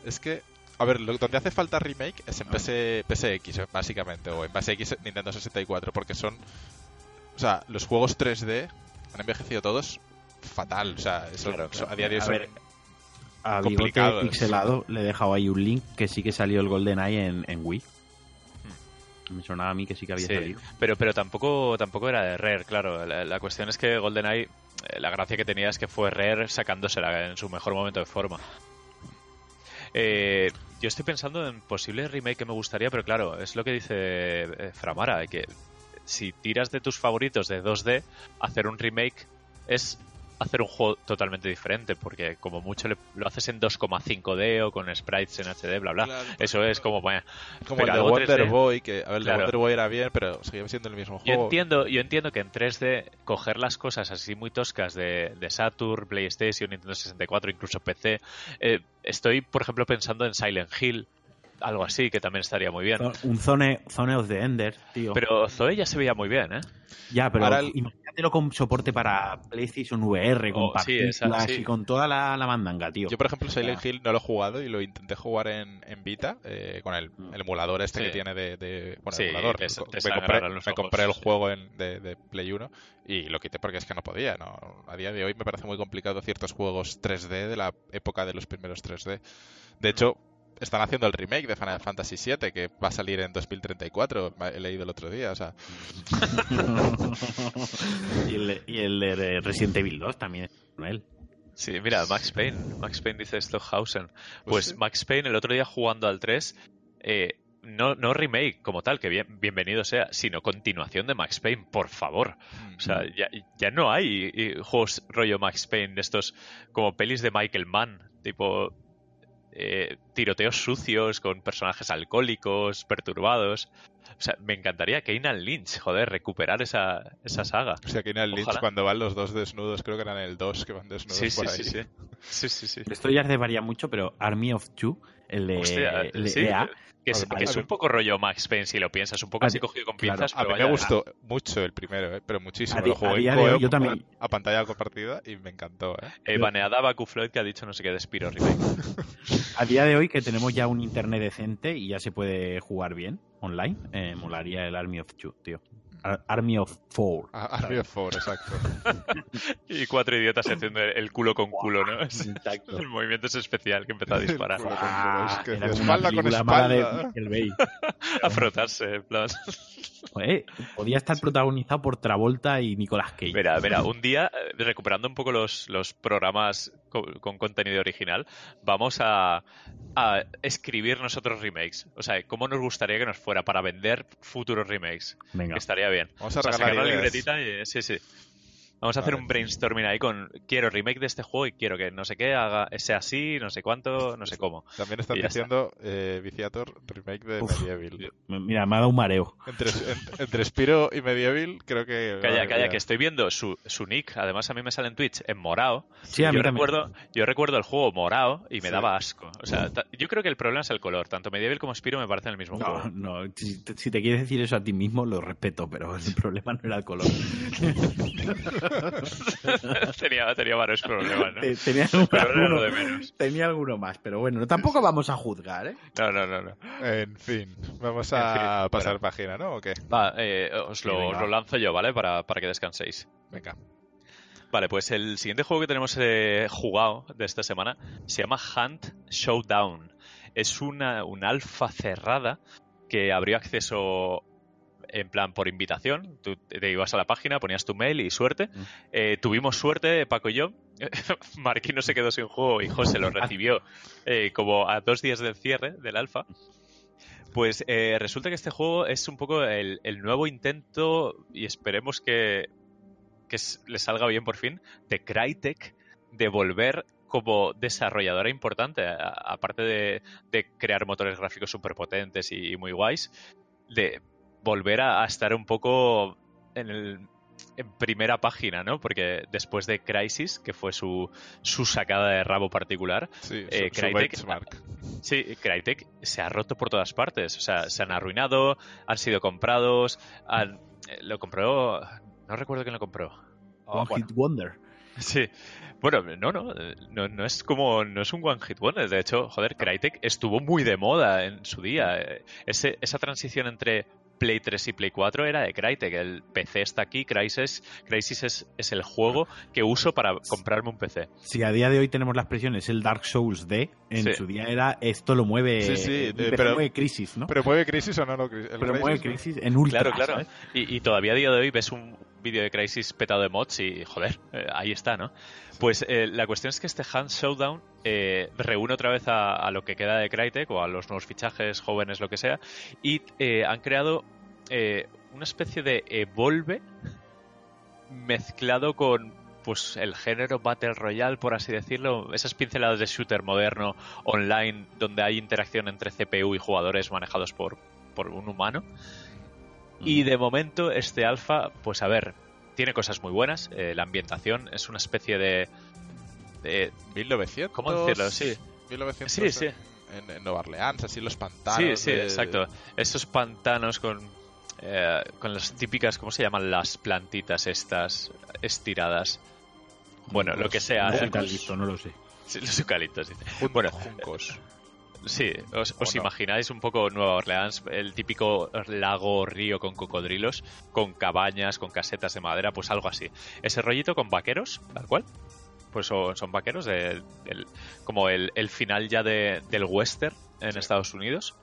Es que, a ver, lo, donde hace falta remake es en Ah. PS, PSX, básicamente, o en PSX Nintendo 64, porque son, o sea, los juegos 3D han envejecido todos fatal, o sea, eso, Claro, a día de hoy A ver, A. Bigote Pixelado le he dejado ahí un link que sí que salió el GoldenEye en, en Wii. Me sonaba a mí que sí que había Sí. salido. Pero, pero tampoco, tampoco era de Rare, claro. La, la cuestión es que GoldenEye, eh, la gracia que tenía es que fue Rare sacándosela en su mejor momento de forma. Eh, yo estoy pensando en posible remake que me gustaría, pero claro, es lo que dice eh, Framara, que si tiras de tus favoritos de 2D, hacer un remake es hacer un juego totalmente diferente, porque como mucho le- lo haces en 2,5D o con sprites en HD, bla, bla. Claro, Eso es como, vaya, como el de Wonder 3D. Boy, que, a ver, el Claro. de Wonder Boy era bien, pero seguía siendo el mismo Yo juego. entiendo, yo entiendo que en 3D coger las cosas así muy toscas de, de Saturn, PlayStation, Nintendo 64, incluso PC. eh, estoy, por ejemplo, pensando en Silent Hill, algo así, que también estaría muy bien. Un Zone, Zone of the Ender, tío. Pero Zoe ya se veía muy bien, ¿eh? Ya, pero el- imagínatelo con soporte para PlayStation VR, con Oh, sí, esa- partículas sí. y con toda la, la mandanga, tío. Yo, por ejemplo, Silent Hill no lo he jugado y lo intenté jugar en, en Vita eh, con el, Mm. el emulador este Sí. que tiene de... de- bueno, Sí, emulador. te- te me, compré, me el sí. juego en- de, de Play 1 y lo quité porque es que no podía. ¿no? A día de hoy me parece muy complicado ciertos juegos 3D de la época de los primeros 3D. De hecho, están haciendo el remake de Final Fantasy VII que va a salir en 2034. He leído el otro día. O sea, y, el, de- y el de Resident Evil 2 también él. Sí, mira, Max Payne. Max Payne dice Stockhausen. Pues Pues sí. Max Payne el otro día jugando al 3, eh, no, no remake como tal, que bien, bienvenido sea, sino continuación de Max Payne, por favor. O sea, ya, ya no hay eh, juegos rollo Max Payne de estos como pelis de Michael Mann, tipo eh, tiroteos sucios con personajes alcohólicos, perturbados. O sea, me encantaría que Inan Lynch, joder, recuperar esa, esa saga. O sea, que el Lynch cuando van los dos desnudos, creo que eran el 2 que van desnudos Sí, sí, por sí, ahí. sí. Sí, sí, sí. Esto ya se varía mucho, pero Army of Two, el de, Hostia, el de sí, EA, que es, que un poco rollo Max Payne si lo piensas, un poco así cogido con claro, pinzas, A pero mí me gustó mucho el primero, ¿eh? pero muchísimo. A Lo jugué a en día de hoy co-op, yo también- a pantalla compartida y me encantó. ¿eh? Eh, baneada a Baku Floyd que ha dicho no sé qué de Spiro Remake. a día de hoy que tenemos ya un internet decente y ya se puede jugar bien online, eh, molaría el Army of Two, tío. Ar- Army of Four. A- Army of Four, exacto. y cuatro idiotas haciendo el, el culo con culo, ¿no? Exacto. el movimiento es especial que empezó a disparar. El culo. Ah, Es que era una espalda con película mala de espalda. Michael Bay. a frotarse, en plan. Joder, podía estar protagonizado por Travolta y Nicolas Cage. Mira, mira, un día, eh, recuperando un poco los, los programas con, con contenido original, vamos a, a escribir nosotros remakes. O sea, ¿cómo nos gustaría que nos fuera para vender futuros remakes? Venga. Estaría bien. Vamos a O sea, regalar sacar la libretita y... Sí, sí. Vamos a hacer un brainstorming ahí con quiero remake de este juego y quiero que no sé qué haga sea así, no sé cuánto, no sé cómo. También están está. diciendo eh, Viciator remake de Uf. Medieval. Mira, me ha dado un mareo. Entre, en- entre Spiro y Medieval creo que... Calla, calla, que estoy viendo su, su nick. Además, a mí me sale en Twitch en morado. Sí, a mí yo, también. recuerdo, yo recuerdo el juego morado y me Sí. daba asco. O sea, yo creo que el problema es el color. Tanto Medieval como Spiro me parecen el mismo No, juego. no, si te, si te quieres decir eso a ti mismo, lo respeto, pero el problema no era el color. tenía, tenía varios problemas, ¿no? Te- tenía, alguno, de menos. tenía alguno más, pero bueno, tampoco vamos a juzgar, ¿eh? No, no, no. no. En fin, vamos En a fin, pasar bueno. página, ¿no? ¿O qué? Va, eh, os lo, os lanzo yo, ¿vale? Para, para que descanséis. Venga. Vale, pues el siguiente juego que tenemos eh, jugado de esta semana se llama Hunt Showdown. Es una, una alfa cerrada que abrió acceso en plan por invitación. Tú te ibas a la página, ponías tu mail y suerte. Mm. Eh, tuvimos suerte, Paco y yo. Marquín no se quedó sin juego y José lo recibió eh, como a dos días del cierre del alfa. Pues eh, resulta que este juego es un poco el, el nuevo intento y esperemos que, que le salga bien por fin, de Crytek de volver como desarrolladora importante, aparte de, de crear motores gráficos súper potentes y, muy guays, de volver a, a estar un poco en, el, en primera página, ¿no? Porque después de Crisis, que fue su, su sacada de rabo particular, Sí, Eh, su- Crytek-. Sí, Crytek se ha roto por todas partes. O sea, se han arruinado, han sido comprados, han- eh, lo compró... No recuerdo quién lo compró. Oh, One bueno, Hit Wonder. Sí. Bueno, no, no, no, no es como, no es un one hit wonder. De hecho, joder, Crytek estuvo muy de moda en su día. Eh, Ese, esa transición entre Play 3 y Play 4 era de Crytek. El PC está aquí, Crysis, Crysis es, es el juego que uso para comprarme un PC. Si a día de hoy tenemos la expresión es el Dark Souls D, en Sí. su día era esto lo mueve, Sí, sí, eh, pero, pero- mueve Crisis, ¿no? ¿Pero mueve Crisis o no? no Crisis? El Pero Crisis, mueve ¿no? Crisis en ultra, Claro, claro. y todavía a día de hoy ves un vídeo de Crisis petado de mods y, joder, eh, ahí está, ¿no? Pues eh, la cuestión es que este Hand Showdown eh, reúne otra vez a, a lo que queda de Crytek o a los nuevos fichajes, jóvenes, lo que sea, y eh, han creado una especie de Evolve mezclado con pues el género Battle Royale, por así decirlo, esas pinceladas de shooter moderno online donde hay interacción entre CPU y jugadores manejados por, por un humano. Y de momento este alfa, pues a ver, tiene cosas muy buenas. eh, la ambientación es una especie de... de 1900. ¿Cómo decirlo? Sí. 1900. Sí, sí. en, Nueva Orleans, así los pantanos. Sí, sí, exacto. Esos pantanos con, eh, con las típicas, ¿cómo se llaman? Las plantitas estas estiradas. Bueno, lo que sea. Los no lo sé. los eucaliptos, Bueno, juncos. Sí, os, imagináis un poco Nueva Orleans, el típico lago río con cocodrilos, con cabañas, con casetas de madera, pues algo así. Ese rollito con vaqueros, tal cual. Pues son, vaqueros, de, como el, final ya del western en Estados Unidos,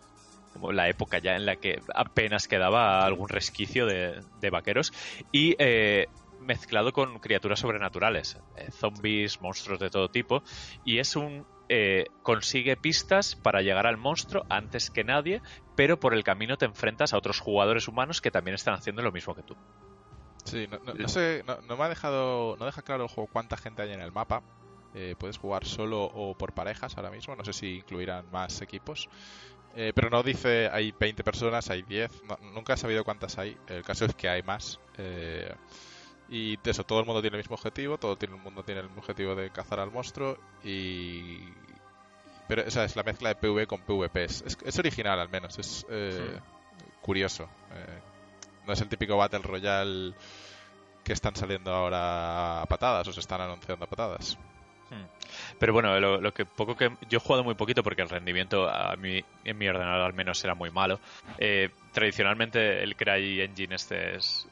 como la época ya en la que apenas quedaba algún resquicio de, vaqueros. Y eh, mezclado con criaturas sobrenaturales, eh, zombies, monstruos de todo tipo, y es un eh, consigue pistas para llegar al monstruo antes que nadie, pero por el camino te enfrentas a otros jugadores humanos que también están haciendo lo mismo que tú. Sí, no, sé, no, me ha dejado, no deja claro el juego cuánta gente hay en el mapa. Eh, puedes jugar solo o por parejas ahora mismo, no sé si incluirán más equipos. Eh, pero no dice hay 20 personas, hay 10, nunca he sabido cuántas hay. El caso es que hay más. Y eso, todo el mundo tiene el mismo objetivo, todo el mundo tiene el objetivo de cazar al monstruo y... Pero esa es la mezcla de PvE con PvP. Es, es original al menos, es eh, curioso. Eh, no es el típico Battle Royale que están saliendo ahora a patadas o se están anunciando a patadas. Hmm. Pero bueno, lo, que poco que yo he jugado muy poquito porque el rendimiento a mí en mi ordenador al menos era muy malo. Eh, tradicionalmente el Cry Engine este es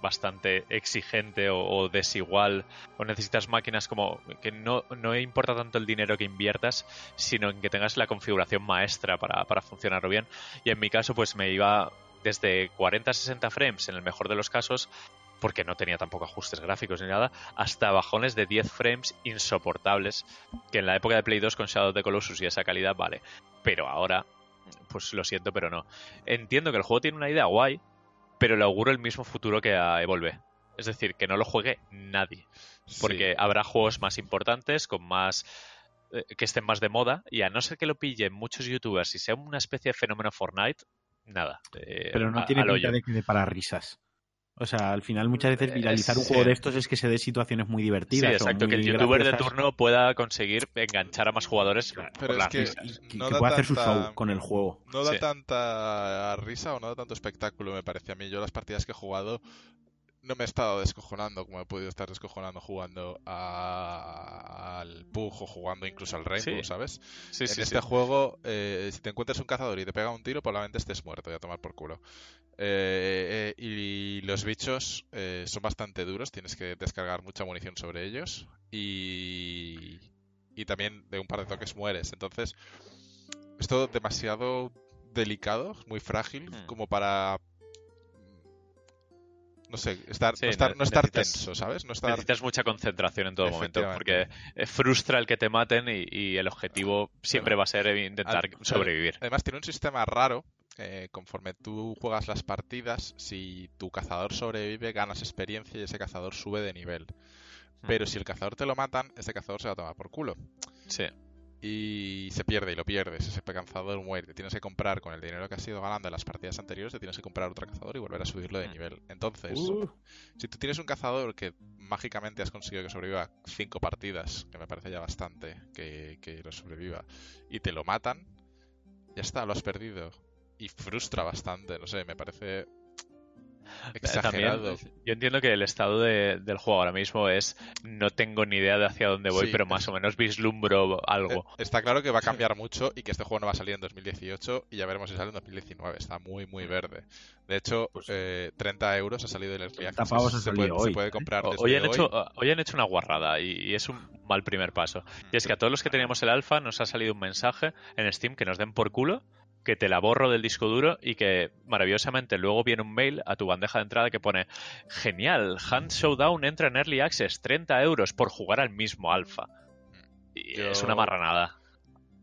bastante exigente o, desigual o necesitas máquinas como que no, no importa tanto el dinero que inviertas sino en que tengas la configuración maestra para, para bien y en mi caso pues me iba desde 40 a 60 frames en el mejor de los casos porque no tenía tampoco ajustes gráficos ni nada, hasta bajones de 10 frames insoportables, que en la época de Play 2 con Shadow of the Colossus y esa calidad vale, pero ahora, pues lo siento, pero no. Entiendo que el juego tiene una idea guay, pero le auguro el mismo futuro que a Evolve. Es decir, que no lo juegue nadie. Porque habrá juegos más importantes, con más eh, que estén más de moda, y a no ser que lo pillen muchos youtubers y sea una especie de fenómeno Fortnite, nada. Eh, pero no tiene pinta de que de para risas. O sea, al final muchas veces viralizar un juego de estos es que se dé situaciones muy divertidas. Sí, exacto, que el youtuber de turno pueda conseguir enganchar a más jugadores. Pero es que, no pueda hacer su show con el juego. No da tanta risa o no da tanto espectáculo, me parece a mí. Yo las partidas que he jugado no me he estado descojonando como he podido estar descojonando jugando al Pug o jugando incluso al Rainbow, ¿sabes? en este juego, eh, si te encuentras un cazador y te pega un tiro, probablemente estés muerto, voy a tomar por culo. Eh, eh, y los bichos son bastante duros, tienes que descargar mucha munición sobre ellos y, y también de un par de toques mueres. Entonces, es todo demasiado delicado, muy frágil, hmm. como para no sé, estar, no estar, no estar tenso, ¿sabes? No estar... Necesitas mucha concentración en todo momento, porque frustra el que te maten y, el objetivo siempre va a ser intentar sobrevivir. Además, tiene un sistema raro. Eh, conforme tú juegas las partidas, si tu cazador sobrevive, ganas experiencia y ese cazador sube de nivel. Hmm. Pero si el cazador te lo matan, ese cazador se va a tomar por culo. Sí y se pierde y lo pierdes, ese cazador muere. Tienes que comprar con el dinero que has ido ganando en las partidas anteriores, te tienes que comprar otro cazador y volver a subirlo de mm. nivel. Entonces, uh. si tú tienes un cazador que mágicamente has conseguido que sobreviva cinco partidas, que me parece ya bastante que, que lo sobreviva, y te lo matan, ya está, lo has perdido. Y frustra bastante, no sé, me parece Exagerado. yo entiendo que el estado del juego ahora mismo es no tengo ni idea de hacia dónde voy, pero más o menos vislumbro algo. Eh, está claro que va a cambiar mucho y que este juego no va a salir en 2018 y ya veremos si sale en 2019. Está muy, muy verde. De hecho, 30 pues eh, euros ha salido del Early se, puede, hoy. se puede comprar hoy han, Hecho, hoy han hecho una guarrada y, es un mal primer paso. Y es que a todos los que teníamos el alfa nos ha salido un mensaje en Steam que nos den por culo que te la borro del disco duro y que maravillosamente luego viene un mail a tu bandeja de entrada que pone genial, Hand Showdown entra en Early Access, 30 euros por jugar al mismo alfa. Y es una marranada.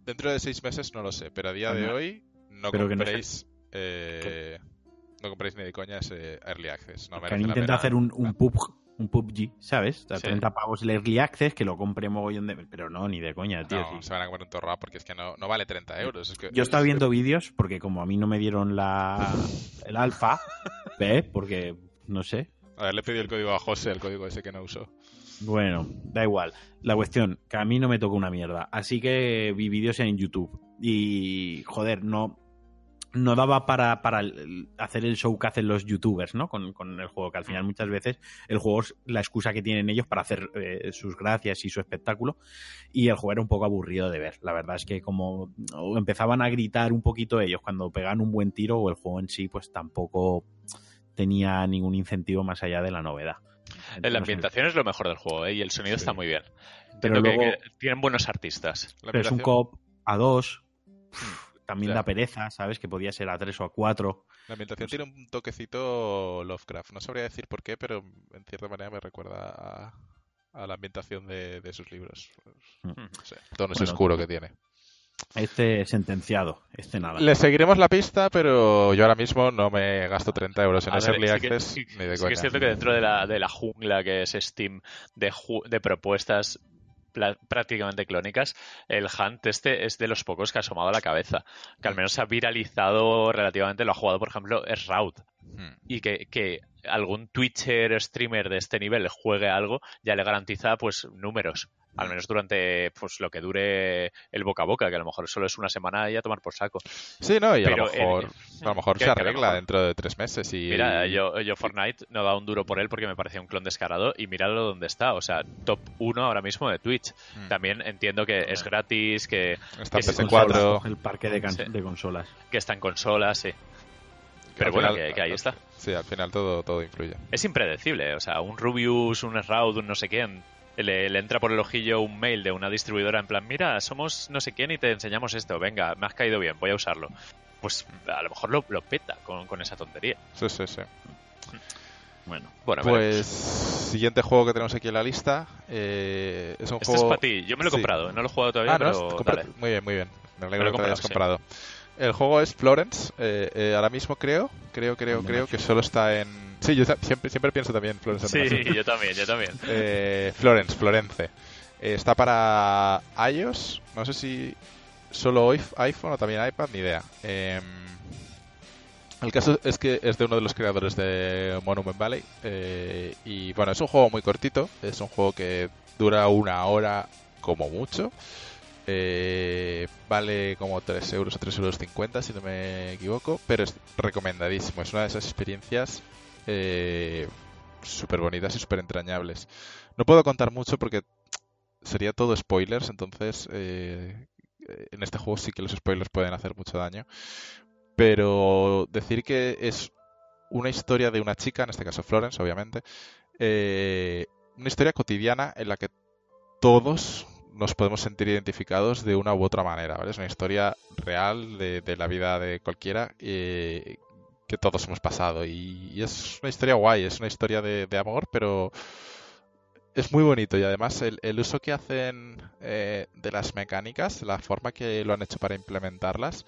Dentro de seis meses no lo sé, pero a día de hoy no compréis... Eh, no, compréis ni de coña ese Early Access. No que intenta hacer un, un pub un PUBG, ¿sabes? A 30 pavos el Early Access, que lo compré mogollón de... Pero no, ni de coña, tío. No, se van a comer un torrado porque es que no, no vale 30 euros. Yo estaba viendo vídeos porque como a mí no me dieron la el alfa, ¿ves? Porque, no sé. A ver, le pedí el código a José, el código ese que no usó. Bueno, da igual. La cuestión, que a mí no me toca una mierda. Así que vi vídeos en YouTube. Y, joder, no, no daba para, para hacer el show que hacen los youtubers, ¿no? Con, con, el juego, que al final muchas veces el juego es la excusa que tienen ellos para hacer eh, sus gracias y su espectáculo. Y el juego era un poco aburrido de ver. La verdad es que como empezaban a gritar un poquito ellos cuando pegaban un buen tiro, o el juego en sí, pues tampoco tenía ningún incentivo más allá de la novedad. la ambientación es lo mejor del juego, ¿eh? y el sonido está muy bien. Pero luego, que, tienen buenos artistas. Pero es un cop a dos. También da pereza, ¿sabes? Que podía ser a tres o a cuatro. La ambientación tiene un toquecito Lovecraft. No sabría decir por qué, pero en cierta manera me recuerda a, la ambientación de, sus libros. Mm. No sé, tono oscuro que tiene. Este sentenciado, este nada. Le seguiremos la pista, pero yo ahora mismo no me gasto 30 euros en ese Early Access ni de es cierto que dentro de la, de la jungla que es Steam de, de propuestas prácticamente clónicas, el Hunt este es de los pocos que ha asomado a la cabeza, que al menos se ha viralizado relativamente, lo ha jugado por ejemplo es Raud hmm. y que, que, algún Twitcher streamer de este nivel juegue algo ya le garantiza pues números al menos durante pues lo que dure el boca a boca, que a lo mejor solo es una semana y a tomar por saco. Sí, no, y a lo mejor, a lo mejor se arregla dentro de tres meses. Y... Mira, yo, yo Fortnite no da un duro por él porque me parecía un clon descarado y míralo donde está, o sea, top 1 ahora mismo de Twitch. Mm. También entiendo que es gratis, que... Está en PS4. El parque de, de, consolas. Que está en consolas, sí. Pero bueno, que, ahí está. Sí, al final todo, todo influye. Es impredecible, o sea, un Rubius, un Shroud, un no sé quién, le, entra por el ojillo un mail de una distribuidora en plan, mira, somos no sé quién y te enseñamos esto, venga, me has caído bien, voy a usarlo. Pues a lo mejor lo, peta con, esa tontería. Sí, sí, sí. Bueno, bueno pues siguiente juego que tenemos aquí en la lista eh, es un este juego. es para ti. Yo me lo he comprado, no lo he jugado todavía, ah, pero muy bien, muy bien. Me alegro que lo hayas comprado. El juego es Florence. Eh, eh, ahora mismo creo, creo, creo, creo que solo está en. Sí, yo siempre, siempre pienso también Florence. Sí, yo también, yo también. Eh, Florence, Florence. está para iOS. No sé si solo iPhone o también iPad, ni idea. Em, el caso es que es de uno de los creadores de Monument Valley. y bueno, es un juego muy cortito. Es un juego que dura una hora como mucho. Eh, vale como 3 euros o 3 euros 50 si no me equivoco, pero es recomendadísimo. Es una de esas experiencias eh, súper bonitas y súper entrañables. No puedo contar mucho porque sería todo spoilers, entonces eh, en este juego sí que los spoilers pueden hacer mucho daño. Pero decir que es una historia de una chica, en este caso Florence, obviamente, eh, una historia cotidiana en la que todos nos podemos sentir identificados de una u otra manera, ¿vale? Es una historia real de, la vida de cualquiera eh, que todos hemos pasado y, es una historia guay, es una historia de, amor, pero es muy bonito y además el, uso que hacen eh, de las mecánicas, la forma que lo han hecho para implementarlas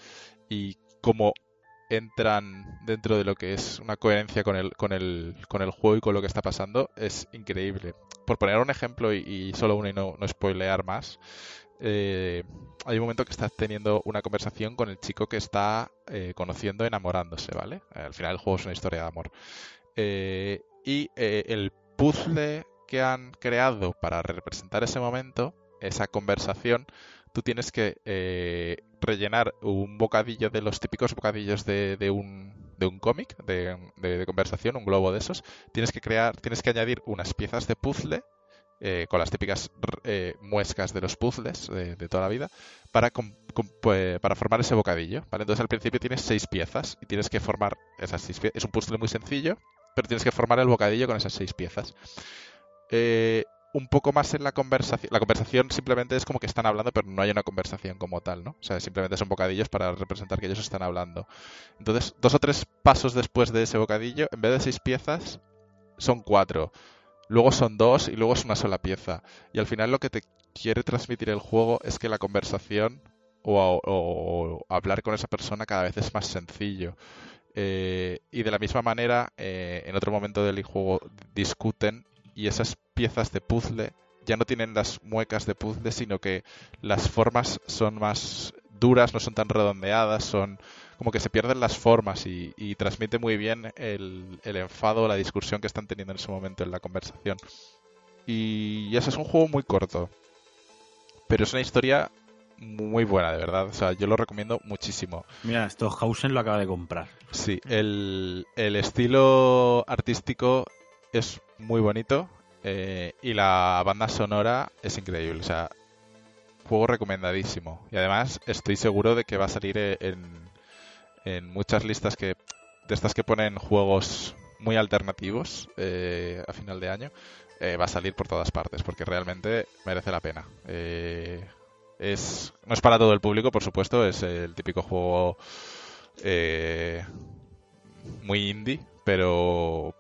y cómo entran dentro de lo que es una coherencia con el, con el, con el juego y con lo que está pasando es increíble. Por poner un ejemplo y, solo uno y no, no spoilear más, eh, hay un momento que estás teniendo una conversación con el chico que está eh, conociendo, enamorándose, ¿vale? Al final el juego es una historia de amor. Eh, y el puzzle que han creado para representar ese momento, esa conversación, tú tienes que eh, rellenar un bocadillo de los típicos bocadillos de, un, de un cómic, de, conversación, un globo de esos. Tienes que crear, tienes que añadir unas piezas de puzzle eh, con las típicas eh, muescas de los puzzles de, toda la vida para, pues, para formar ese bocadillo. ¿vale? Entonces al principio tienes seis piezas y tienes que formar esas seis piezas. Es un puzzle muy sencillo, pero tienes que formar el bocadillo con esas seis piezas. Eh, un poco más en la conversación. La conversación simplemente es como que están hablando, pero no hay una conversación como tal, ¿no? O sea, simplemente son bocadillos para representar que ellos están hablando. Entonces, dos o tres pasos después de ese bocadillo, en vez de seis piezas, son cuatro. Luego son dos y luego es una sola pieza. Y al final lo que te quiere transmitir el juego es que la conversación o, hablar con esa persona cada vez es más sencillo. Eh, y de la misma manera, eh, en otro momento del juego discuten y esas piezas de puzzle ya no tienen las muecas de puzzle, sino que las formas son más duras, no son tan redondeadas, son como que se pierden las formas y, transmite muy bien el, el enfado la discusión que están teniendo en ese momento en la conversación. Y ese es un juego muy corto. Pero es una historia muy buena, de verdad. O sea, yo lo recomiendo muchísimo. Mira, Stockhausen lo acaba de comprar. Sí, el, el estilo artístico es muy bonito eh, y la banda sonora es increíble. O sea, juego recomendadísimo. Y además estoy seguro de que va a salir e, en, en muchas listas que de estas que ponen juegos muy alternativos eh, a final de año. Eh, va a salir por todas partes porque realmente merece la pena. Eh, es, no es para todo el público, por supuesto, es el típico juego eh, muy indie, pero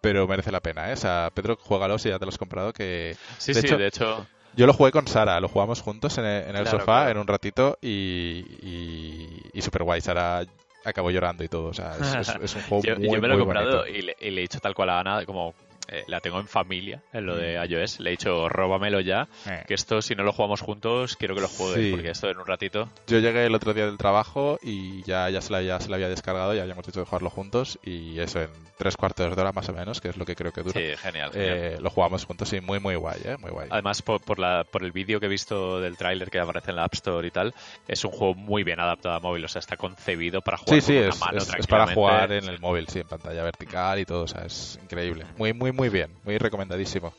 pero merece la pena. ¿eh? O sea, Pedro, juégalo si ya te lo has comprado. Que, Sí, de sí, hecho, de hecho. Yo lo jugué con Sara, lo jugamos juntos en el, en el Claro, sofá claro. en un ratito y, y, y super guay. Sara acabó llorando y todo. O sea, es, es- es un juego yo, muy, yo me lo he comprado y le, y le he dicho tal cual a Ana, como eh, la tengo en familia, en lo de iOS, le he dicho, róbamelo ya, Mm. Eh. que esto si no lo jugamos juntos, quiero que lo juegues, Sí. porque esto en un ratito... Yo llegué el otro día del trabajo y ya, ya, se, la, ya se la había descargado, ya habíamos dicho de jugarlo juntos y eso en tres cuartos de hora más o menos, que es lo que creo que dura. Sí, genial. genial. Eh, lo jugamos juntos y muy muy guay, ¿eh? Muy guay. Además, por, por, la, por el vídeo que he visto del tráiler que aparece en la App Store y tal, es un juego muy bien adaptado a móvil, o sea, está concebido para jugar Sí, sí, con una es, mano es- es para jugar en el móvil, sí, en pantalla vertical y todo, o sea, es increíble. Muy, muy, muy bien, muy recomendadísimo.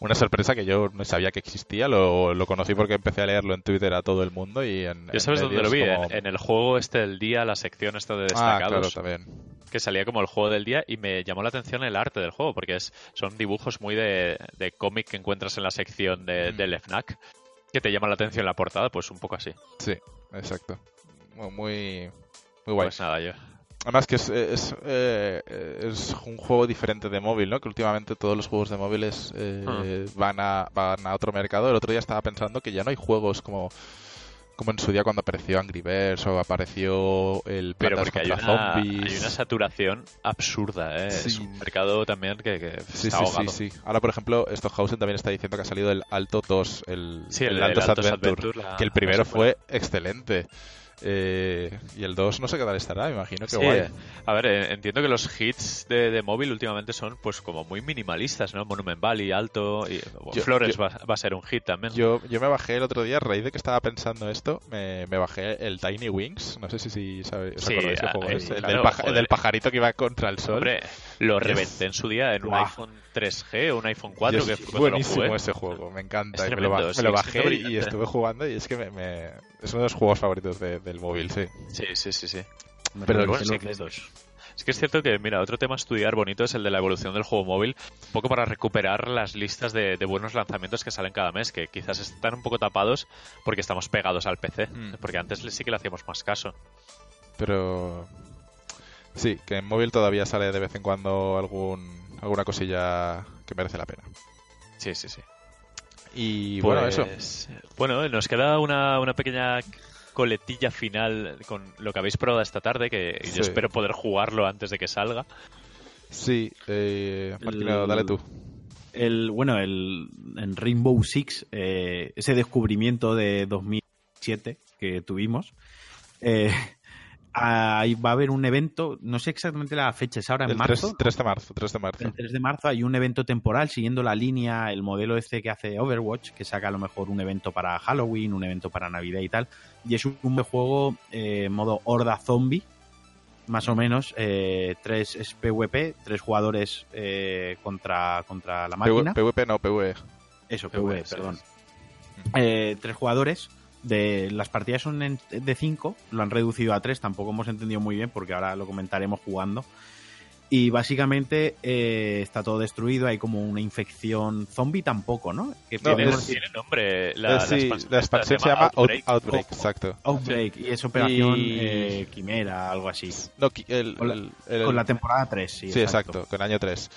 Una sorpresa que yo no sabía que existía, lo, lo conocí porque empecé a leerlo en Twitter a todo el mundo y en... ¿Ya sabes en dónde lo vi? como- En, en el juego este del día, la sección esta de Ah, claro, destacados, también. que salía como el juego del día y me llamó la atención el arte del juego, porque es, son dibujos muy de, de cómic que encuentras en la sección de, Mm. del FNAC, que te llama la atención la portada, pues un poco así. Sí, exacto. Muy, muy, muy guay. Pues nada, yo... Además que es, es, eh, es un juego diferente de móvil, ¿no? Que últimamente todos los juegos de móviles eh, Ah. van, a, van a otro mercado. El otro día estaba pensando que ya no hay juegos como, como en su día cuando apareció Angry Birds o apareció el Pero porque hay una, Zombies. hay una saturación absurda, ¿eh? Es un mercado también que, que Sí, está sí, ahogado. sí, sí. Ahora, por ejemplo, Stockhausen también está diciendo que ha salido el Alto 2, el, Sí, el, el Altos Altos Adventure, Adventure, la- que el primero fue excelente. Eh, y el 2 no sé qué tal estará, me imagino que Sí, guay. A ver, entiendo que los hits de, de móvil últimamente son pues como muy minimalistas, ¿no? Monument Valley, Alto y Yo- Flores yo- va, va a ser un hit también. Yo, yo me bajé el otro día, a raíz de que estaba pensando esto, me, me bajé el Tiny Wings. No sé si, si sabéis, os Sí, acordáis qué ah, juego eh. El, del paja- el del pajarito que iba contra el sol. Hombre, lo reventé en su día en un iPhone 3G o un iPhone Y 4 es que lo buenísimo jugué. ese juego, me encanta. Es y me lo, me bajé y brillante. estuve jugando y es que me, me- es uno de los juegos favoritos de- del móvil, sí. Sí, sí, sí, sí. Me Pero bueno, sí. Es que es cierto que, mira, otro tema a estudiar bonito es el de la evolución del juego móvil, un poco para recuperar las listas de, de buenos lanzamientos que salen cada mes, que quizás están un poco tapados porque estamos pegados al PC, Mm. porque antes sí que le hacíamos más caso. Pero sí, que en móvil todavía sale de vez en cuando algún alguna cosilla que merece la pena. Sí, sí, sí. Y bueno, eso. Pues, Bueno, nos queda una, una pequeña coletilla final con lo que habéis probado esta tarde, que Sí. yo espero poder jugarlo antes de que salga. Sí, eh, Martino, El- dale tú. El, bueno, el, en Rainbow Six, eh, ese descubrimiento de 2007 que tuvimos, eh, ahí va a haber un evento, no sé exactamente la fecha, es ahora en El marzo. 3, 3 de marzo, 3 de marzo. El 3 de marzo hay un evento temporal siguiendo la línea, el modelo este que hace Overwatch, que saca a lo mejor un evento para Halloween, un evento para Navidad y tal. Y es un, juego eh, modo horda zombie, más o menos. Eh, tres es PvP, tres jugadores eh, contra, contra la máquina. PvP no, PvE. Eso, PvE, PvE, sí. perdón. Eh, tres jugadores. De, las partidas son en- de cinco, lo han reducido a tres, tampoco hemos entendido muy bien porque ahora lo comentaremos jugando. Y básicamente eh, está todo destruido, hay como una infección zombie tampoco, ¿no? Que No, tiene, es- tiene nombre. La, Eh, la sí, expansión la esta expansión se llama Out- Outbreak. Outbreak, exacto. Outbreak, y es Operación Y- eh, Quimera, algo así. No, qui- el, Con la- el- el- Con la temporada 3, sí. sí, exacto. con año 3.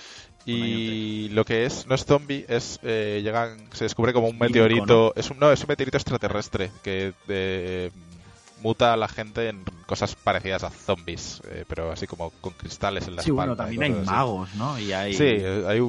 Y lo que es, no es zombie, es eh, llegan, se descubre como un Químico, meteorito, es un no, es un meteorito extraterrestre que eh, muta a la gente en cosas parecidas a zombies, eh, pero así como con cristales en la Sí, bueno, espalda y también hay así. magos, ¿no? Y hay... Sí, eh, hay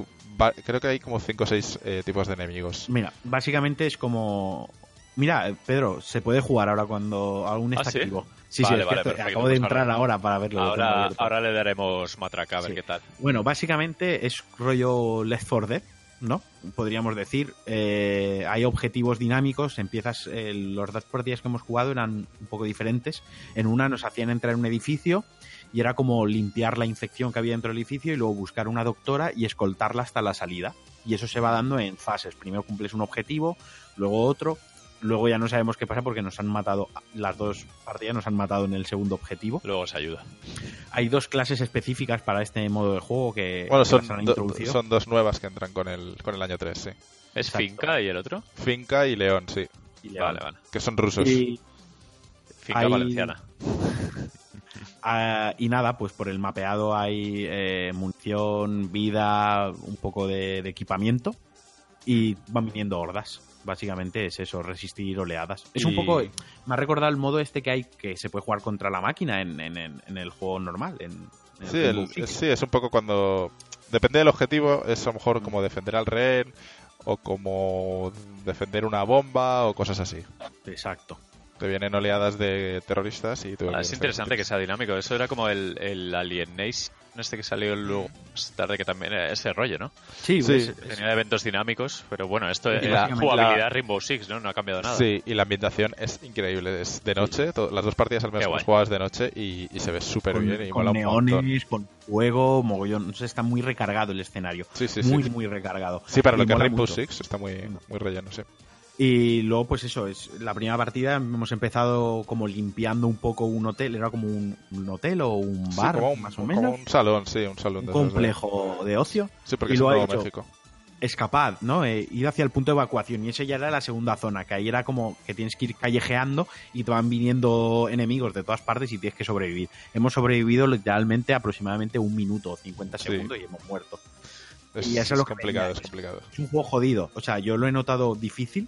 creo que hay como 5 o 6 tipos de enemigos. Mira, básicamente es como... Mira, Pedro, se puede jugar ahora cuando aún ¿Ah, está sí? activo. Sí, Vale, sí, es vale, perfecto, acabo de pues entrar ahora- ahora para verlo. Ahora, ahora le daremos matraca a ver Sí. qué tal. Bueno, básicamente es rollo Left 4 Dead, ¿no? Podríamos decir. Eh, hay objetivos dinámicos. Empiezas. eh, los dos partidas que hemos jugado eran un poco diferentes. En una nos hacían entrar en un edificio y era como limpiar la infección que había dentro del edificio y luego buscar una doctora y escoltarla hasta la salida. Y eso se va dando en fases. Primero cumples un objetivo, luego otro. Luego ya no sabemos qué pasa porque nos han matado. Las dos partidas nos han matado en el segundo objetivo. Luego os ayuda. Hay dos clases específicas para este modo de juego que, Bueno, son, han do- introducido. son dos nuevas que entran con el, con el año 3, sí. ¿Es Exacto. Finca y el otro? Finca y León, sí. Y Vale, vale. Que son rusos. Y, Finca Hay- valenciana. ah, y nada, pues por el mapeado hay eh, munición, vida, un poco de, de equipamiento y van viniendo hordas. Básicamente es eso, resistir oleadas. Es un poco. Me ha recordado el modo este que hay que se puede jugar contra la máquina en, en- en- en el juego normal. En, Sí, el- Six. sí, es un poco cuando... Depende del objetivo, es a lo mejor como defender al rehén o como defender una bomba o cosas así. Exacto. Te vienen oleadas de terroristas y tú... Ah, es interesante que sea dinámico. Eso era como el, el Alienation este que salió luego más tarde, que también era ese rollo, ¿no? Sí, Sí. es- Tenía eventos dinámicos, pero bueno, esto es la- jugabilidad la- Rainbow Six, ¿no? No ha cambiado nada. Sí, y la ambientación es increíble. Es de noche, las dos partidas al menos es de noche y, y se ve súper bien y con mola montón. con fuego, mogollón. No sé, está muy recargado el escenario. Sí, sí, muy, sí. muy recargado. Sí, para Y lo que es Rainbow mucho. Six está muy, muy relleno, sí. Y luego, pues eso, es la primera partida hemos empezado como limpiando un poco un hotel, era como un, un hotel o un Sí, bar, como un, más o como menos, un salón, sí, un salón. un de complejo de ocio. Sí, porque y es Nuevo hecho. México. Escapad, ¿no? Eh, ir hacia el punto de evacuación. Y esa ya era la segunda zona, que ahí era como que tienes que ir callejeando y te van viniendo enemigos de todas partes y tienes que sobrevivir. Hemos sobrevivido literalmente aproximadamente un minuto o 50 Sí. segundos y hemos muerto. Es, Y eso es lo que complicado, venía. es complicado. es un juego jodido. O sea, yo lo he notado difícil.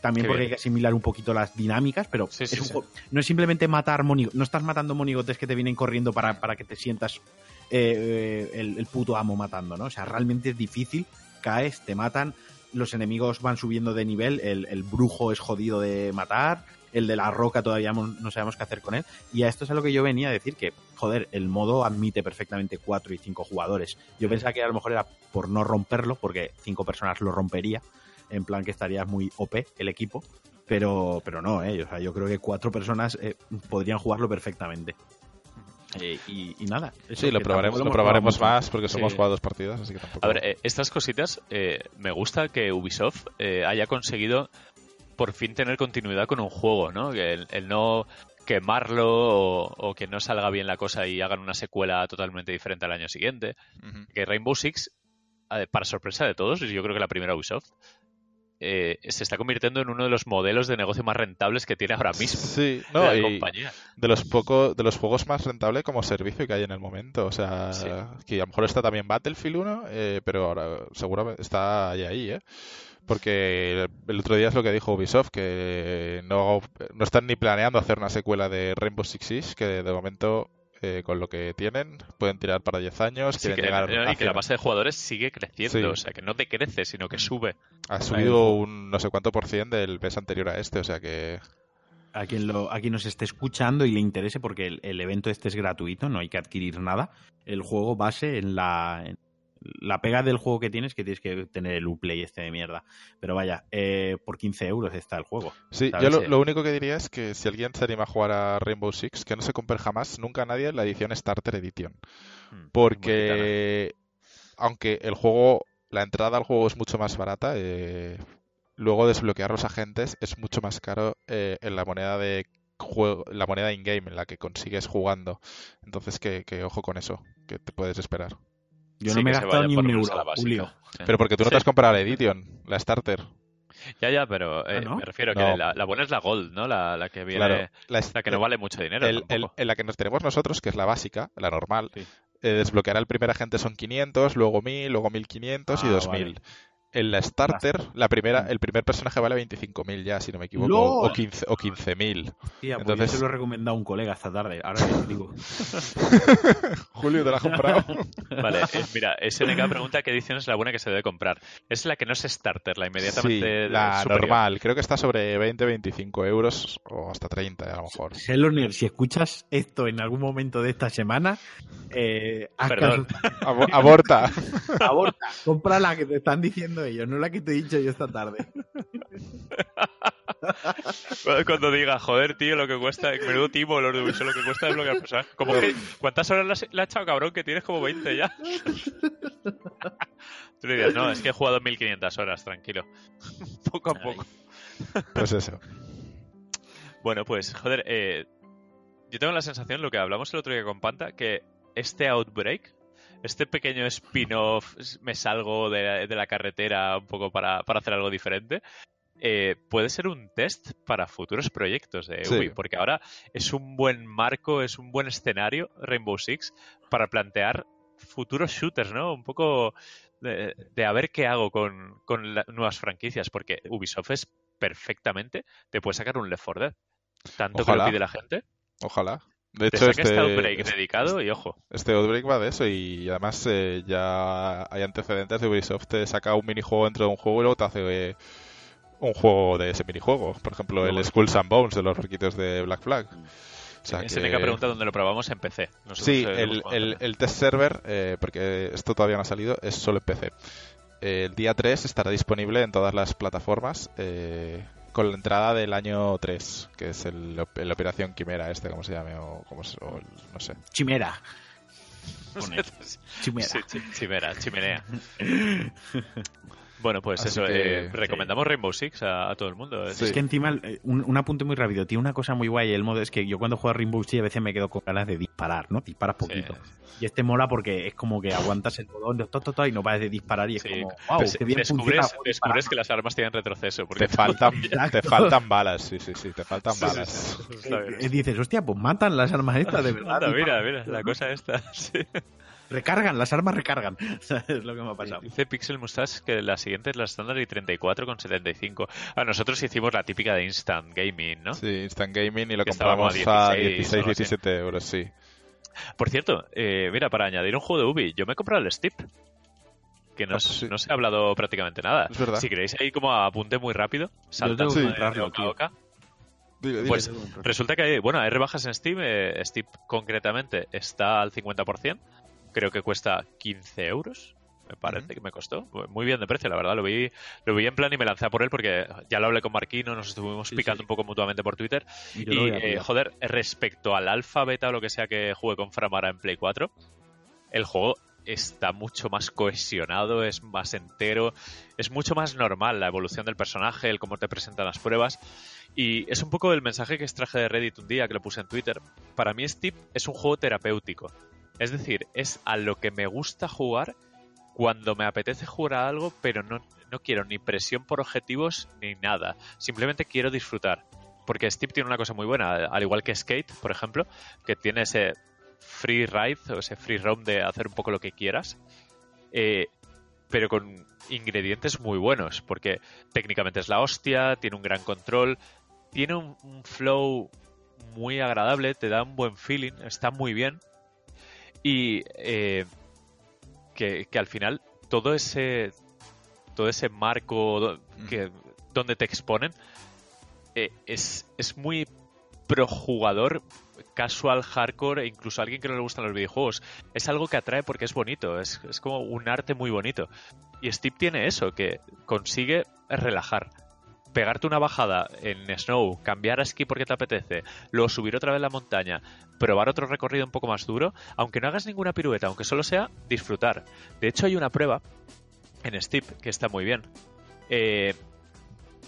También Qué porque bien. hay que asimilar un poquito las dinámicas, pero Sí, es sí, un juego- no es simplemente matar monigotes. No estás matando monigotes que te vienen corriendo para, para que te sientas eh, el, el puto amo matando, ¿no? O sea, realmente es difícil. Caes, te matan, los enemigos van subiendo de nivel, el, el brujo es jodido de matar, el de la roca todavía no sabemos qué hacer con él. Y a esto es a lo que yo venía a decir que, joder, el modo admite perfectamente cuatro y cinco jugadores. Yo pensaba que a lo mejor era por no romperlo, porque cinco personas lo rompería, en plan que estaría muy OP el equipo. Pero, pero no, ¿eh? O sea, yo creo que cuatro personas eh, podrían jugarlo perfectamente. Eh, y, y nada. eso, Sí, lo probaremos, lo probaremos más porque Sí. jugado dos partidas, así que tampoco. A ver, eh, estas cositas, eh, me gusta que Ubisoft eh, haya conseguido por fin tener continuidad con un juego, ¿no? Que el, el no quemarlo o, o que no salga bien la cosa y hagan una secuela totalmente diferente al año siguiente. Que Rainbow Six, para sorpresa de todos, y yo creo que la primera Ubisoft, eh, se está convirtiendo en uno de los modelos de negocio más rentables que tiene ahora mismo Sí, no, la compañía. de los poco, de los juegos más rentables como servicio que hay en el momento. O sea, Sí. que a lo mejor está también Battlefield 1, eh, pero ahora seguramente está ahí, ahí, ¿eh? Porque el otro día es lo que dijo Ubisoft, que no, no están ni planeando hacer una secuela de Rainbow Six Siege, que de momento, eh, con lo que tienen, pueden tirar para 10 años, Sí, quieren que- llegar y a que la base de jugadores sigue creciendo, Sí. o sea, que no decrece, sino que sube. Ha subido un no sé cuánto por cien del mes anterior a este, o sea que... a quien, lo, a quien nos esté escuchando y le interese, porque el, el evento este es gratuito, no hay que adquirir nada. El juego base en la. en- la pega del juego que tienes que tienes que tener el Uplay este de mierda. Pero vaya, eh, por 15 euros está el juego. Sí, ¿Sabes? yo lo, único que diría es que si alguien se anima a jugar a Rainbow Six, que no se compre jamás, nunca nadie, la edición Starter Edition. Mm, Porque aunque el juego, la entrada al juego es mucho más barata, eh, luego desbloquear los agentes es mucho más caro eh, en la moneda de juego, la moneda in-game en la que consigues jugando. Entonces que, que ojo con eso, que te puedes esperar. Yo Sí, no me he gastado ni un euro, básica. Julio. Sí. Pero porque tú no Sí. te has comprado la Edition, la Starter. Ya, ya, pero eh, Ah, ¿no? me refiero a que No. la, la buena es la Gold, ¿no? La, la que viene, Claro, la, la que no vale mucho dinero el- el- en la que nos tenemos nosotros, que es la básica, la normal, Sí. eh, desbloquear al primer agente son 500, luego 1000, luego 1500 y Ah, 2000. vale. En la starter, la primera, el primer personaje vale 25.000 ya, si no me equivoco, o ¡Lol! 15 o 15.000. Tía, pues Entonces- yo se lo he recomendado a un colega esta tarde. Ahora le digo. Julio, ¿te la has comprado? Vale, eh, mira, SNK pregunta qué edición es la buena que se debe comprar. Es la que no es starter, la sí, inmediatamente la superior. normal. Creo que está sobre 20-25 euros o hasta 30 a lo mejor. Selonier, si escuchas esto en algún momento de esta semana, eh, Perdón. caso- Abo- aborta. aborta, compra la que te están diciendo ellos, no la que te he dicho yo esta tarde. Cuando diga, joder, tío, lo que cuesta, menudo timo, lo, de- lo que cuesta desbloquear personajes. Como que, ¿cuántas horas le has, le has echado, cabrón? Que tienes como 20 ya. Tú le dirías, no, es que he jugado 1500 horas, tranquilo. poco a poco. Pues eso. Bueno, pues, joder, eh, yo tengo la sensación, lo que hablamos el otro día con Panta, que este Outbreak, este pequeño spin-off, me salgo de, la- de la carretera un poco para, para hacer algo diferente, eh, puede ser un test para futuros proyectos de Sí. Ubi, porque ahora es un buen marco, es un buen escenario, Rainbow Six, para plantear futuros shooters, ¿no? Un poco de, de a ver qué hago con, con la- nuevas franquicias, porque Ubisoft es perfectamente, te puede sacar un Left 4 Dead. Tanto que lo pide la gente. Ojalá. De hecho, este, este, Outbreak este, dedicado y ojo. este Outbreak va de eso y además eh, ya hay antecedentes de Ubisoft te saca un minijuego dentro de un juego y luego te hace eh, un juego de ese minijuego. Por ejemplo, el Skulls and Bones de los riquitos de Black Flag. O sea Se me pregunta dónde lo probamos en PC. Nosotros, Sí, el, el- test server, eh, porque esto todavía no ha salido, es solo en PC. El día 3 estará disponible en todas las plataformas eh, con la entrada del año 3, que es el, el Operación Quimera, este, como se llame, o, como se- o el- no sé. Chimera. Chimera. Sí, chi- chimera, chimenea. Bueno, pues Así eso, que- eh, recomendamos Rainbow Six a, a todo el mundo. Es- Sí. Es que encima, eh, un, un apunte muy rápido, tiene una cosa muy guay el modo, es que yo cuando juego a Rainbow Six a veces me quedo con ganas de disparar, ¿no? Disparas poquito. Y este mola porque es como que aguantas el botón de to, to, to, y no pares de disparar y es Sí, como, wow, Des- qué bien descubres, puedo descubres disparar". que las armas tienen retroceso. Porque Te faltan, te faltan balas, sí, sí, sí, te faltan balas. Eh, eh, dices, hostia, pues matan las armas estas, de verdad. Mira, mira, la cosa esta. sí. Recargan, las armas recargan. ¿Sabes lo que me ha pasado? Dice Pixel Mustache que la siguiente es la estándar y 34 con 75. A nosotros hicimos la típica de Instant Gaming, ¿no? Sí, Instant Gaming y lo Que compramos a 16 16, o algo así. 17 euros, sí. Por cierto, eh, mira, para añadir un juego de Ubi, yo me he comprado el Steep. Que no, Ah, pues sí. no se ha hablado prácticamente nada. Es verdad. Si queréis ahí como apunte muy rápido, tío. boca. Dile, dile. Pues resulta que hay, bueno, hay rebajas en Steam. eh, Steam concretamente está al 50%. Creo que cuesta 15 euros. Me parece que me costó. Muy bien de precio, la verdad. Lo vi, lo vi en plan y me lancé a por él porque ya lo hablé con Marquino, nos estuvimos Sí, picando sí. un poco mutuamente por Twitter. Y yo eh, joder, respecto al alfa, beta o lo que sea que juegue con Framara en Play 4, el juego está mucho más cohesionado, es más entero, es mucho más normal la evolución del personaje, el cómo te presentan las pruebas. Y es un poco el mensaje que extraje de Reddit un día, que lo puse en Twitter. Para mí Steep es un juego terapéutico. Es decir, es a lo que me gusta jugar cuando me apetece jugar a algo, pero no, no quiero ni presión por objetivos ni nada. Simplemente quiero disfrutar. Porque Steep tiene una cosa muy buena, al igual que Skate, por ejemplo, que tiene ese free ride o ese free roam de hacer un poco lo que quieras, eh, pero con ingredientes muy buenos, porque técnicamente es la hostia, tiene un gran control, tiene un, un flow muy agradable, te da un buen feeling, está muy bien y eh, que, que al final todo ese todo ese marco que, donde te exponen eh, es, es muy pro jugador, casual, hardcore e incluso a alguien que no le gustan los videojuegos. Es algo que atrae porque es bonito, es, es como un arte muy bonito. Y Steve tiene eso, que consigue relajar. Pegarte una bajada en Snow, cambiar a esquí porque te apetece, luego subir otra vez la montaña, probar otro recorrido un poco más duro, aunque no hagas ninguna pirueta, aunque solo sea disfrutar. De hecho, hay una prueba en Steep que está muy bien, eh,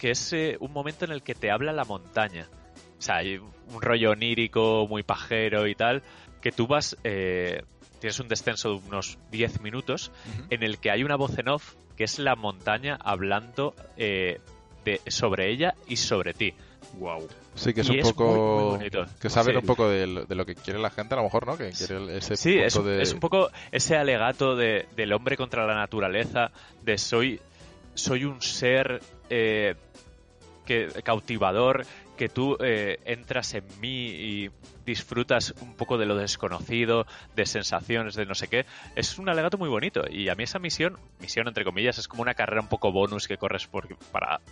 que es eh, un momento en el que te habla la montaña. O sea, hay un rollo onírico, muy pajero y tal, que tú vas, eh, tienes un descenso de unos 10 minutos en el que hay una voz en off que es la montaña hablando eh, de, sobre ella y sobre ti. Wow. Sí, que es y un es poco. muy, que saben Sí. un poco de, lo- de lo que quiere la gente, a lo mejor, ¿no? Que quiere ese Sí, punto es, un- de. es un poco ese alegato de, del hombre contra la naturaleza, de soy, soy un ser eh, que, cautivador, que tú eh, entras en mí y disfrutas un poco de lo desconocido, de sensaciones, de no sé qué. Es un alegato muy bonito y a mí esa misión, misión entre comillas, es como una carrera un poco bonus que corres para,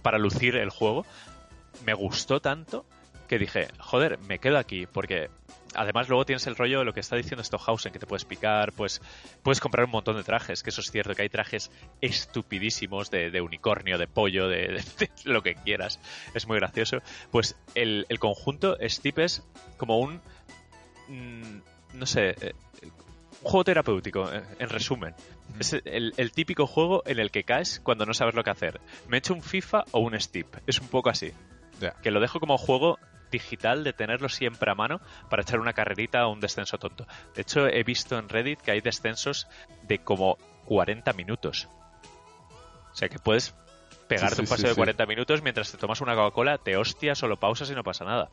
para lucir el juego. Me gustó tanto que dije, joder, me quedo aquí porque además luego tienes el rollo de lo que está diciendo Stohausen, que te puedes picar, pues puedes comprar un montón de trajes, que eso es cierto, que hay trajes estupidísimos de, unicornio, de pollo, de, lo que quieras. Es muy gracioso. Pues el, conjunto Steep es como un... Mm, no sé, eh, un juego terapéutico, en resumen. Es el, típico juego en el que caes cuando no sabes lo que hacer. Me he hecho un FIFA o un Steep. Es un poco así. Que lo dejo como juego digital de tenerlo siempre a mano para echar una carrerita o un descenso tonto. De hecho, he visto en Reddit que hay descensos de como 40 minutos. O sea que puedes pegarte un paseo de 40 minutos mientras te tomas una Coca-Cola, te hostias o lo pausas y no pasa nada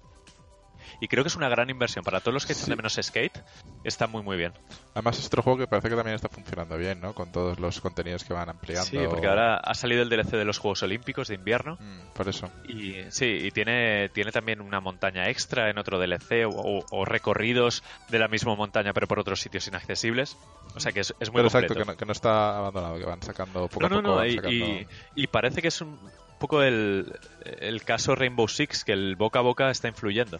y creo que es una gran inversión para todos los que echan de menos skate. Está muy, muy bien. Además, es otro juego que parece que también está funcionando bien, ¿no? Con todos los contenidos que van ampliando. Sí, porque ahora ha salido el DLC de los Juegos Olímpicos de invierno. Mm, por eso. Y sí, y tiene, tiene también una montaña extra en otro DLC o, recorridos de la misma montaña, pero por otros sitios inaccesibles. O sea que es, es muy pero exacto, que no, está abandonado, que van sacando poco a poco. No, no, y, y, parece que es un poco el, el caso Rainbow Six, que el boca a boca está influyendo.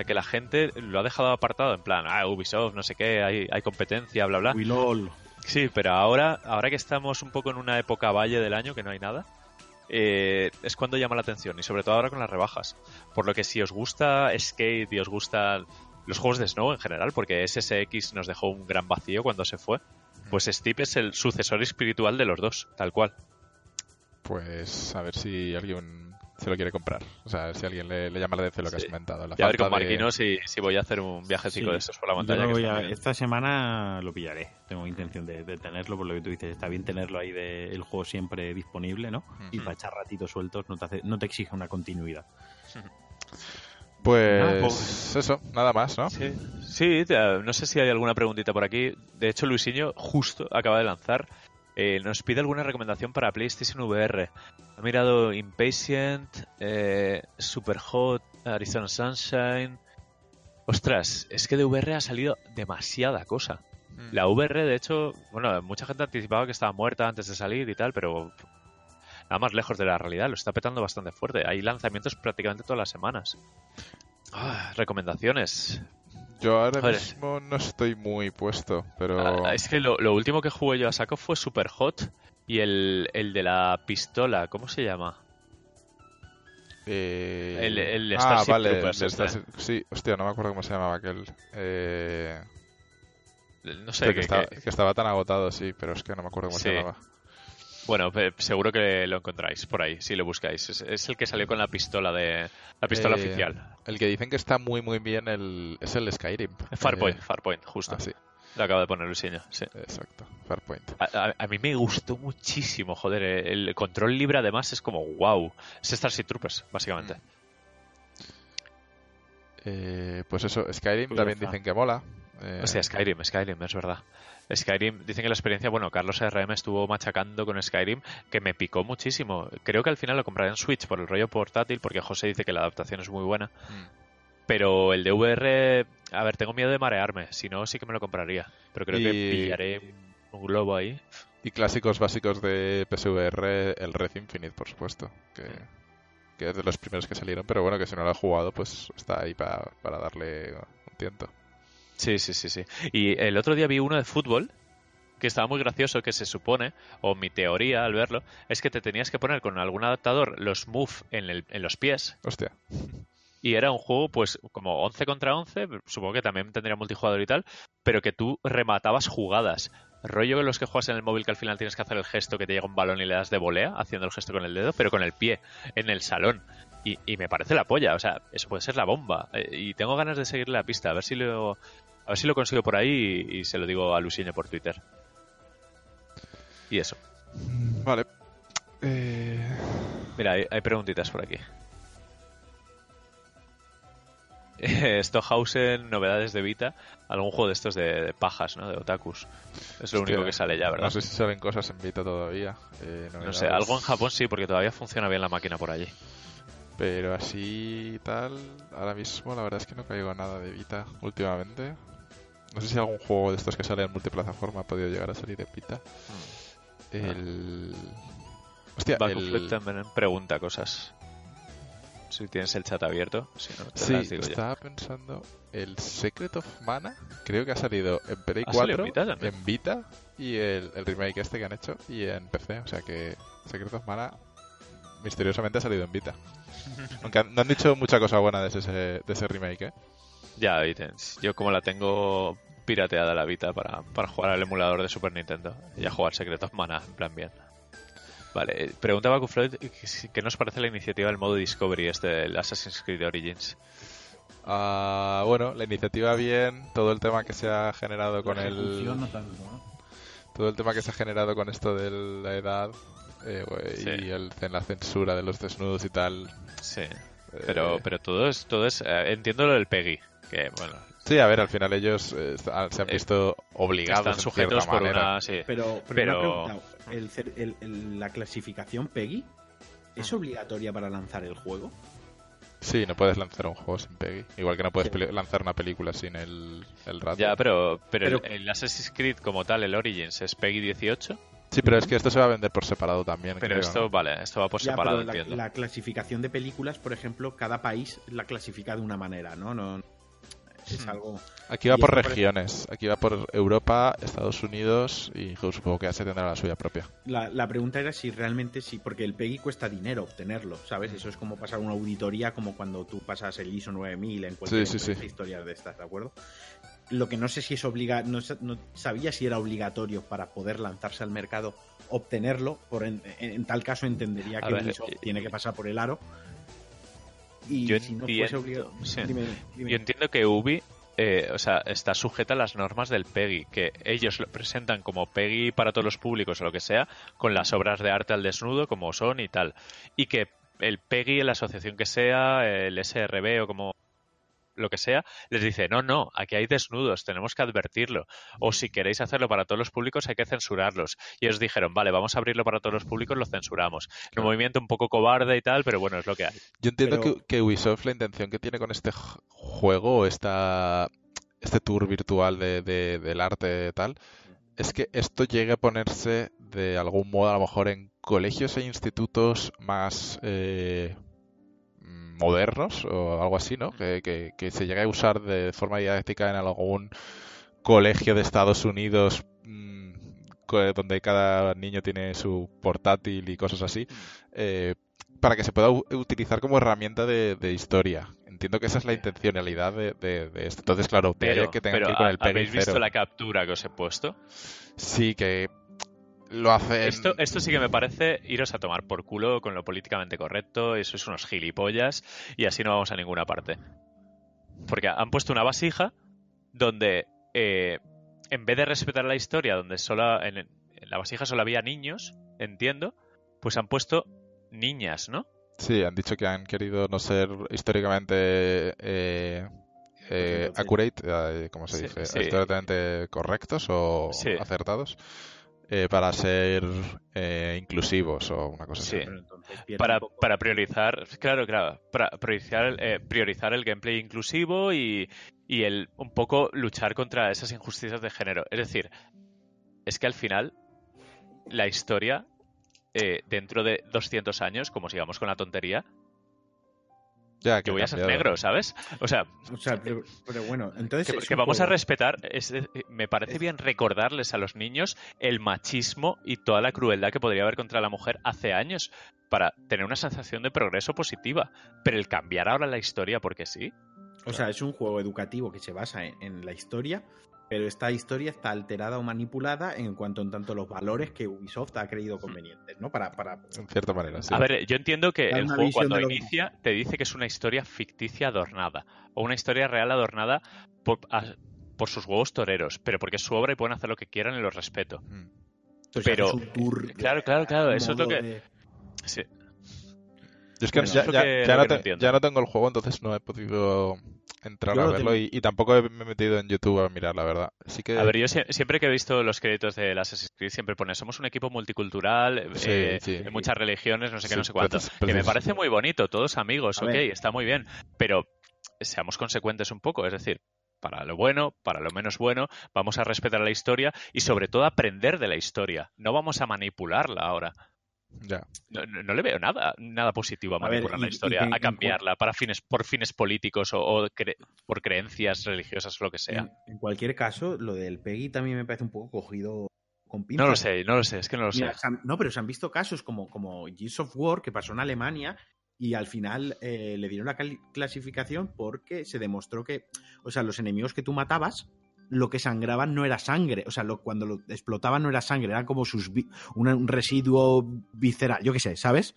Sea, que la gente lo ha dejado apartado en plan, ah, Ubisoft, no sé qué, hay, hay competencia, bla, bla. LOL. Sí, pero ahora, ahora que estamos un poco en una época valle del año que no hay nada, eh, es cuando llama la atención y sobre todo ahora con las rebajas. Por lo que si os gusta Skate y os gustan los juegos de Snow en general, porque SSX nos dejó un gran vacío cuando se fue, pues Steep es el sucesor espiritual de los dos, tal cual. Pues a ver si alguien se lo quiere comprar. O sea, si alguien le, llama la atención lo que has comentado. La y a ver con Marquino si, voy a hacer un viajecito de estos por la montaña. esta semana lo pillaré. Tengo intención de, tenerlo, por lo que tú dices. Está bien tenerlo ahí de, el juego siempre disponible, ¿no? Y para echar ratitos sueltos no te, no te exige una continuidad. Pues, ah, pues, eso, nada más, ¿no? Sí, sí, no sé si hay alguna preguntita por aquí. De hecho, Luisinho justo acaba de lanzar eh, nos pide alguna recomendación para PlayStation VR. Ha mirado Impatient, eh, Superhot, Arizona Sunshine. Ostras, es que de VR ha salido demasiada cosa. Mm. La VR, de hecho, bueno, mucha gente anticipaba que estaba muerta antes de salir y tal, pero nada más lejos de la realidad, lo está petando bastante fuerte. Hay lanzamientos prácticamente todas las semanas. Ah, recomendaciones. Yo ahora mismo no estoy muy puesto, pero... Ah, es que lo, último que jugué yo a saco fue Super Hot y el, de la pistola, ¿cómo se llama? Eh... El, el ah, vale, este. sí, hostia, no me acuerdo cómo se llamaba aquel. Eh... No sé, que, estaba, tan agotado, sí, pero es que no me acuerdo cómo se llamaba. Bueno, seguro que lo encontráis por ahí, si lo buscáis. Es, el que salió con la pistola de la pistola eh, oficial. El que dicen que está muy muy bien el, es el Skyrim. Farpoint, eh, Farpoint, justo. Ah, sí. Lo acabo de poner el sí. Exacto, Farpoint. A, mí me gustó muchísimo, joder. Eh, el control libre además es como wow. Es Starship Troopers, básicamente. Mm. pues eso, Skyrim también dicen que mola. O sea, Skyrim, Skyrim, es verdad. Skyrim, dicen que la experiencia, bueno, Carlos RM estuvo machacando con Skyrim, que me picó muchísimo. Creo que al final lo compraré en Switch por el rollo portátil, porque José dice que la adaptación es muy buena. Mm. Pero el de VR, a ver, tengo miedo de marearme, si no, sí que me lo compraría. Pero creo que pillaré un globo ahí. Y clásicos básicos de PSVR, el Red Infinite, por supuesto, que, que es de los primeros que salieron, pero bueno, que si no lo ha jugado, pues está ahí para, para darle un tiento. Sí, sí, sí, sí. Y el otro día vi uno de fútbol que estaba muy gracioso, que se supone, o mi teoría al verlo, es que te tenías que poner con algún adaptador los move en, el, en los pies. Hostia. Y era un juego, pues, como 11 contra 11, supongo que también tendría multijugador y tal, pero que tú rematabas jugadas. Rollo que los que juegas en el móvil que al final tienes que hacer el gesto que te llega un balón y le das de volea, haciendo el gesto con el dedo, pero con el pie, en el salón. Y, y me parece la polla, o sea, eso puede ser la bomba. Eh, y tengo ganas de seguir la pista, a ver si lo, a ver si lo consigo por ahí y, se lo digo a Luciño por Twitter. Y eso. Vale. Eh... Mira, hay, preguntitas por aquí. Stohausen, novedades de Vita, algún juego de estos de, pajas, ¿no? De otakus. Es lo único que sale ya, ¿verdad? No sé si salen cosas en Vita todavía. Eh, no sé, algo en Japón sí, porque todavía funciona bien la máquina por allí. Pero así tal, ahora mismo la verdad es que no caigo nada de Vita últimamente. No sé si algún juego de estos que sale en multiplataforma ha podido llegar a salir de Vita. Hmm. El. Hostia, el... también pregunta cosas. si tienes el chat abierto. Si no, te Sí, las digo estaba pensando. El Secret of Mana, creo que ha salido en Play ¿Ha salido 4, en Vita en y el, el remake este que han hecho y en PC. O sea que Secret of Mana misteriosamente ha salido en Vita. Aunque han- no han dicho mucha cosa buena de ese, de ese remake, ¿eh? Ya, Vitens. Yo como la tengo pirateada la Vita para, para jugar al emulador de Super Nintendo y a jugar Secret of Mana, en plan bien. Vale, eh, preguntaba a Floyd qué nos parece la iniciativa del modo Discovery este del Assassin's Creed Origins. Ah, bueno, la iniciativa bien, todo el tema que se ha generado con el no tanto, ¿no? todo el tema que se ha generado con esto de la edad eh, Sí. y el, en la censura de los desnudos y tal. Sí, eh, pero, pero todo es, todo es eh, entiendo lo del Peggy, que bueno, sí, a ver, al final ellos eh, han- se han Eh, visto obligados están en sujetos por manera. una... Sí. Pero, pero, Pero- una pregunta, ¿el cer- el- el- la clasificación PEGI es obligatoria para lanzar el juego? Sí, no puedes lanzar un juego sin Peggy. Igual que no puedes lanzar una película sin el, el rato. Ya, pero, pero, el- Pero- el, Assassin's Creed como tal, el Origins, es Peggy 18, Sí, pero es que esto se va a vender por separado también. pero creo, esto, vale, esto va por Ya, separado, pero la, entiendo. la clasificación de películas, por ejemplo, cada país la clasifica de una manera, ¿no? no es Hmm. algo... Aquí va por regiones. Aquí va por Europa, Estados Unidos y supongo que Asia tendrá la suya propia. La, la pregunta era si realmente sí, porque el PEGI cuesta dinero obtenerlo, ¿sabes? Eso es como pasar una auditoría, como cuando tú pasas el ISO 9000 en cualquier Sí, sí, sí. empresa, historias de estas, ¿de acuerdo? Lo que no sé si es obliga, no, sa- no sabía si era obligatorio para poder lanzarse al mercado obtenerlo, por en, en- en tal caso entendería que ver, Ubisoft eh, tiene que pasar por el aro. Y Yo si no entiendo, fuese obligado, sí. dime, dime. Yo entiendo que Ubi eh, o sea, está sujeta a las normas del PEGI, que ellos lo presentan como PEGI para todos los públicos o lo que sea, con las obras de arte al desnudo como son y tal. Y que el PEGI, la asociación que sea, el SRB o como lo que sea, les dice, no, no, aquí hay desnudos, tenemos que advertirlo. O si queréis hacerlo para todos los públicos, hay que censurarlos. Y ellos dijeron, vale, vamos a abrirlo para todos los públicos, lo censuramos. Un movimiento un poco cobarde y tal, pero bueno, es lo que hay. Yo entiendo Pero- que, que Ubisoft la intención que tiene con este juego, esta, este tour virtual de, de- del arte tal, es que esto llegue a ponerse de algún modo a lo mejor en colegios e institutos más eh, modernos o algo así, ¿no? Que, que- que se llegue a usar de forma didáctica en algún colegio de Estados Unidos mm, donde cada niño tiene su portátil y cosas así, eh, para que se pueda utilizar como herramienta de, de historia. Entiendo que esa es la intencionalidad de, de- de esto. Entonces, claro, Pero, que tengan pero que ir con el ¿ha- ¿habéis visto cero. la captura que os he puesto? Sí, que lo hacen... Esto, esto sí que me parece iros a tomar por culo con lo políticamente correcto, eso es unos gilipollas y así no vamos a ninguna parte. Porque han puesto una vasija donde eh, en vez de respetar la historia, donde solo en, en la vasija solo había niños, entiendo, pues han puesto niñas, ¿no? Sí, han dicho que han querido no ser históricamente eh, eh, accurate, eh, ¿cómo se Sí, dice? sí. Históricamente correctos o Sí. acertados eh, para ser eh, inclusivos o una cosa Sí. así. Entonces para, poco- para priorizar, claro, claro, para priorizar, eh, priorizar el gameplay inclusivo y, y el un poco luchar contra esas injusticias de género. Es decir, es que al final la historia, eh, dentro de 200 años, como sigamos con la tontería, Ya, que voy a ser negro, ¿sabes? O sea, O sea, pero, pero bueno, entonces... que, que vamos a respetar, es- eh, me parece bien recordarles a los niños el machismo y toda la crueldad que podría haber contra la mujer hace años para tener una sensación de progreso positiva. Pero el cambiar ahora la historia porque sí, O sea, es un juego educativo que se basa en, en la historia, pero esta historia está alterada o manipulada en cuanto en tanto los valores que Ubisoft ha creído convenientes, ¿no? Para, para En cierta manera, sí. A ver, yo entiendo que el juego cuando inicia te dice que es una historia ficticia adornada o una historia real adornada por, a- por sus huevos toreros, pero porque es su obra y pueden hacer lo que quieran y lo respeto. Mm. pero- tour claro, claro, claro, eso es lo que- de- Sí. Yo es que, Bueno, ya, ya- que- ya lo no que no te- entiendo. ya no tengo el juego, entonces no he podido entrar Yo a lo verlo y, y tampoco he- me he metido en YouTube a mirar, la verdad. Así que A ver, yo sie- siempre que he visto los créditos de Assassin's Creed siempre pone somos un equipo multicultural, Sí, eh, sí. de muchas religiones, no sé qué, no sé cuánto. precis- Que me parece muy bonito, todos amigos, A ok, ver. está muy bien, pero seamos consecuentes un poco, es decir, para lo bueno, para lo menos bueno, vamos a respetar la historia y sobre todo aprender de la historia, no vamos a manipularla ahora. Ya. No, no- no le veo nada, nada positivo a A ver, manipular y- la y historia, que- a y cambiarla para fines, por fines políticos o, o cre- por creencias religiosas o lo que sea. En, en cualquier caso, lo del Peggy también me parece un poco cogido con pinzas. No lo sé, no lo sé, es que no lo Mira, sé. han- no, pero se han visto casos como, como Gears of War, que pasó en Alemania, y al final eh, le dieron la clasificación porque se demostró que, o sea, los enemigos que tú matabas, lo que sangraban no era sangre. O sea, lo, cuando lo explotaban no era sangre, eran como sus una- un residuo visceral, yo qué sé, ¿sabes?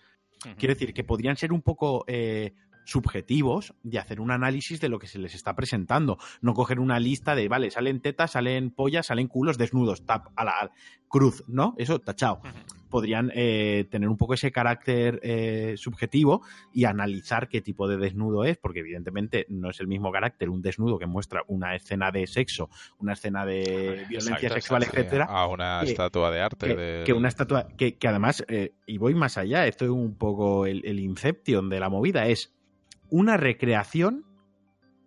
Quiero decir que podrían ser un poco eh, subjetivos de hacer un análisis de lo que se les está presentando. No coger una lista de, vale, salen tetas, salen pollas, salen culos desnudos, tap, a la cruz, ¿no? Eso, tachado. Ujú. Podrían eh, tener un poco ese carácter eh, subjetivo y analizar qué tipo de desnudo es, porque evidentemente no es el mismo carácter un desnudo que muestra una escena de sexo, una escena de violencia sexual, exacto. etcétera, A una que- estatua de arte. que, de- que una estatua que, que además eh, y voy más allá esto es un poco el, el inception de la movida es una recreación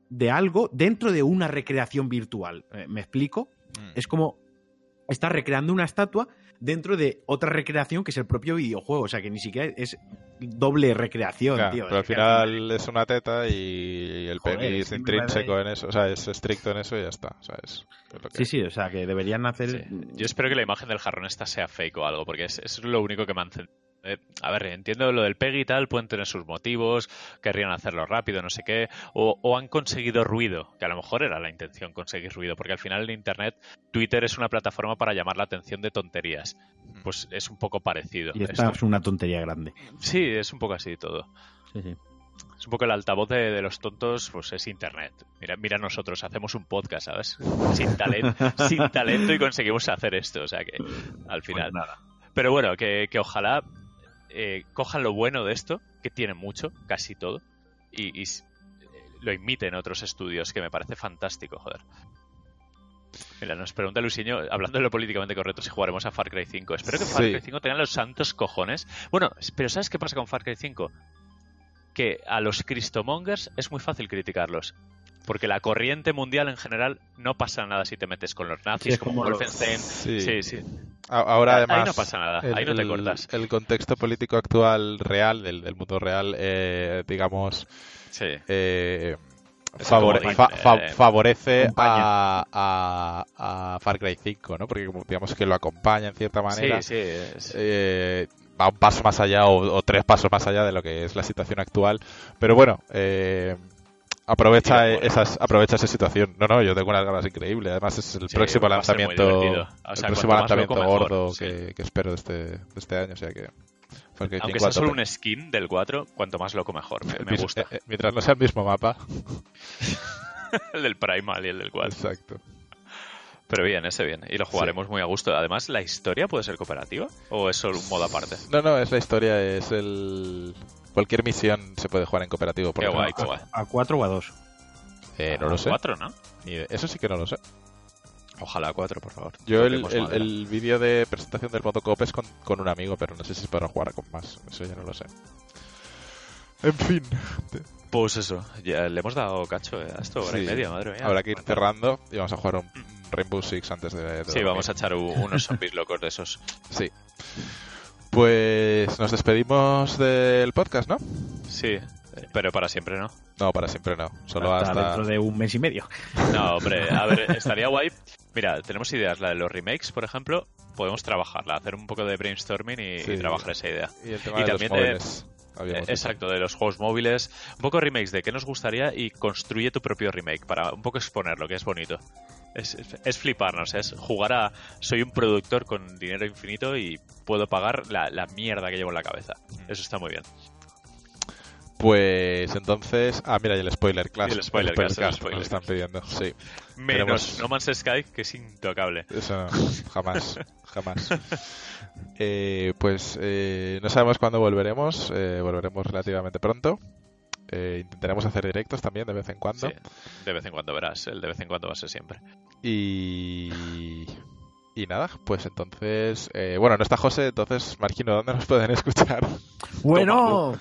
de algo dentro de una recreación virtual Eh, me explico Mm. es como está recreando una estatua dentro de otra recreación que es el propio videojuego o sea que ni siquiera es doble recreación tío pero al final es una teta y el Joder, es intrínseco en eso, o sea, es estricto en eso y ya está. O sea, es, es lo que sí sí o sea que deberían hacer Sí. Yo espero que la imagen del jarrón esta sea fake o algo, porque es, es lo único que me han encendido. Eh, a ver, entiendo lo del Peggy y tal, pueden tener sus motivos, querrían hacerlo rápido, no sé qué, o, o han conseguido ruido, que a lo mejor era la intención conseguir ruido, porque al final en Internet Twitter es una plataforma para llamar la atención de tonterías. Pues es un poco parecido. y esta esto. es una tontería grande Sí, es un poco así todo. sí sí Es un poco el altavoz de, de los tontos, pues es internet. Mira, mira nosotros, hacemos un podcast, ¿sabes? Sin talento, sin talento y conseguimos hacer esto, o sea que al final. Pues nada Pero bueno, que, que ojalá eh, cojan lo bueno de esto, que tiene mucho, casi todo, y, eh, lo imiten otros estudios, que me parece fantástico, joder. Mira, nos pregunta Luisinho, hablando de lo políticamente correcto, si jugaremos a Far Cry 5. Espero que Far Sí. Cry 5 tenga los santos cojones. Bueno, pero ¿sabes qué pasa con Far Cry 5? Que a los Cristomongers es muy fácil criticarlos. Porque la corriente mundial en general no pasa nada si te metes con los nazis, como, como los- Wolfenstein. Sí. Sí, sí. Ahora Ahí además... no pasa nada, el- ahí no te el- cortas. El contexto político actual real, del, del mundo real, eh, digamos, Sí. eh, favore- fa- eh, fa- favorece a, a- a Far Cry 5, ¿no? Porque como digamos que lo acompaña en cierta manera. Sí, sí. es- eh, va un paso más allá o, o tres pasos más allá de lo que es la situación actual. Pero bueno, eh, aprovecha mola. esas aprovecha esa situación. No, no, yo tengo unas ganas increíbles. Además es el Sí, próximo lanzamiento, el próximo lanzamiento loco, mejor, gordo sí. que, que espero de este, de este año. O sea que Aunque 5 sea solo un skin del 4, cuanto más loco mejor. Me, gusta. eh, eh, mientras no sea el mismo mapa. el del Primal y el del 4. Exacto. Pero bien, ese bien. Y lo jugaremos muy a gusto. Además, ¿la historia puede ser cooperativa? ¿O es solo un modo aparte? No, no, es la historia, es el... Cualquier misión se puede jugar en cooperativo. por Qué guay, qué guay. a cuatro o a dos Eh, no lo sé. 4, ¿no? Eso sí que no lo sé. Ojalá 4, por favor. Yo el, vídeo de presentación del modo coop es con, con un amigo, pero no sé si es para jugar con más. Eso ya no lo sé. En fin, Pues eso, ya le hemos dado cacho eh, a esto, hora y media, madre mía. habrá que ir cerrando y vamos a jugar un Rainbow Six antes de... de Sí, dormir. vamos a echar unos zombies locos de esos. Sí. Pues nos despedimos del podcast, ¿no? Sí, pero para siempre no. No, para siempre no. Solo hasta, hasta... dentro de un mes y medio No, hombre, a ver, estaría guay. Mira, tenemos ideas, la de los remakes, por ejemplo, podemos trabajarla, hacer un poco de brainstorming y, Sí. y trabajar esa idea. Y el tema Y de también los móviles. Eh, dicho. Exacto, de los juegos móviles. Un poco remakes de qué nos gustaría y construye tu propio remake para un poco exponerlo, que es bonito. Es, es- fliparnos, es jugar a. Soy un productor con dinero infinito y puedo pagar la, la mierda que llevo en la cabeza. Eso está muy bien. Pues entonces... Ah, mira, y el spoiler class. Y el spoiler class, el spoiler nos están pidiendo, sí. Menos Tenemos- No Man's Sky, que es intocable. Eso no, jamás, jamás. Eh, pues eh, no sabemos cuándo volveremos, eh, volveremos relativamente pronto. Eh, intentaremos hacer directos también de vez en cuando. Sí, de vez en cuando verás, el de vez en cuando va a ser siempre. Y, y nada, pues entonces, eh, bueno, no está José, entonces Marquino, ¿dónde nos pueden escuchar? Bueno,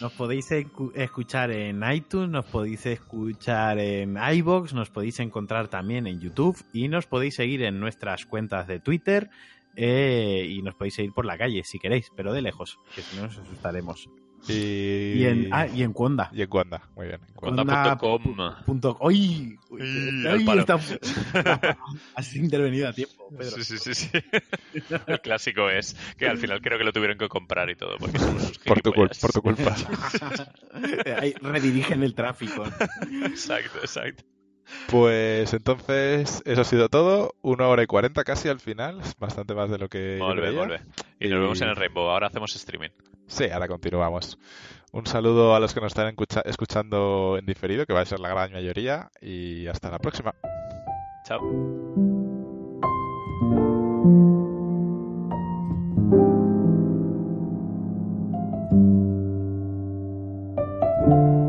nos podéis escu- escuchar en iTunes, nos podéis escuchar en iBox, nos podéis encontrar también en YouTube y nos podéis seguir en nuestras cuentas de Twitter, eh, y nos podéis seguir por la calle si queréis, pero de lejos, que si no nos asustaremos. Y, Y en, ah, y en Cuonda. y en Cuanda, muy bien. Uy, ay, palo. está- Has intervenido a tiempo, Pedro. Sí, sí, sí, sí. El clásico es que al final creo que lo tuvieron que comprar y todo porque somos unos Por tu, cul- gilipollas. por tu culpa. Ahí redirigen el tráfico. Exacto, exacto. Pues entonces, eso ha sido todo. Una hora y cuarenta casi al final. Es bastante más de lo que yo Volve, creía. volve. Y nos vemos en el Rainbow. Ahora hacemos streaming. Sí, ahora continuamos. Un saludo a los que nos están escucha- escuchando en diferido, que va a ser la gran mayoría. Y hasta la próxima. Chao. Thank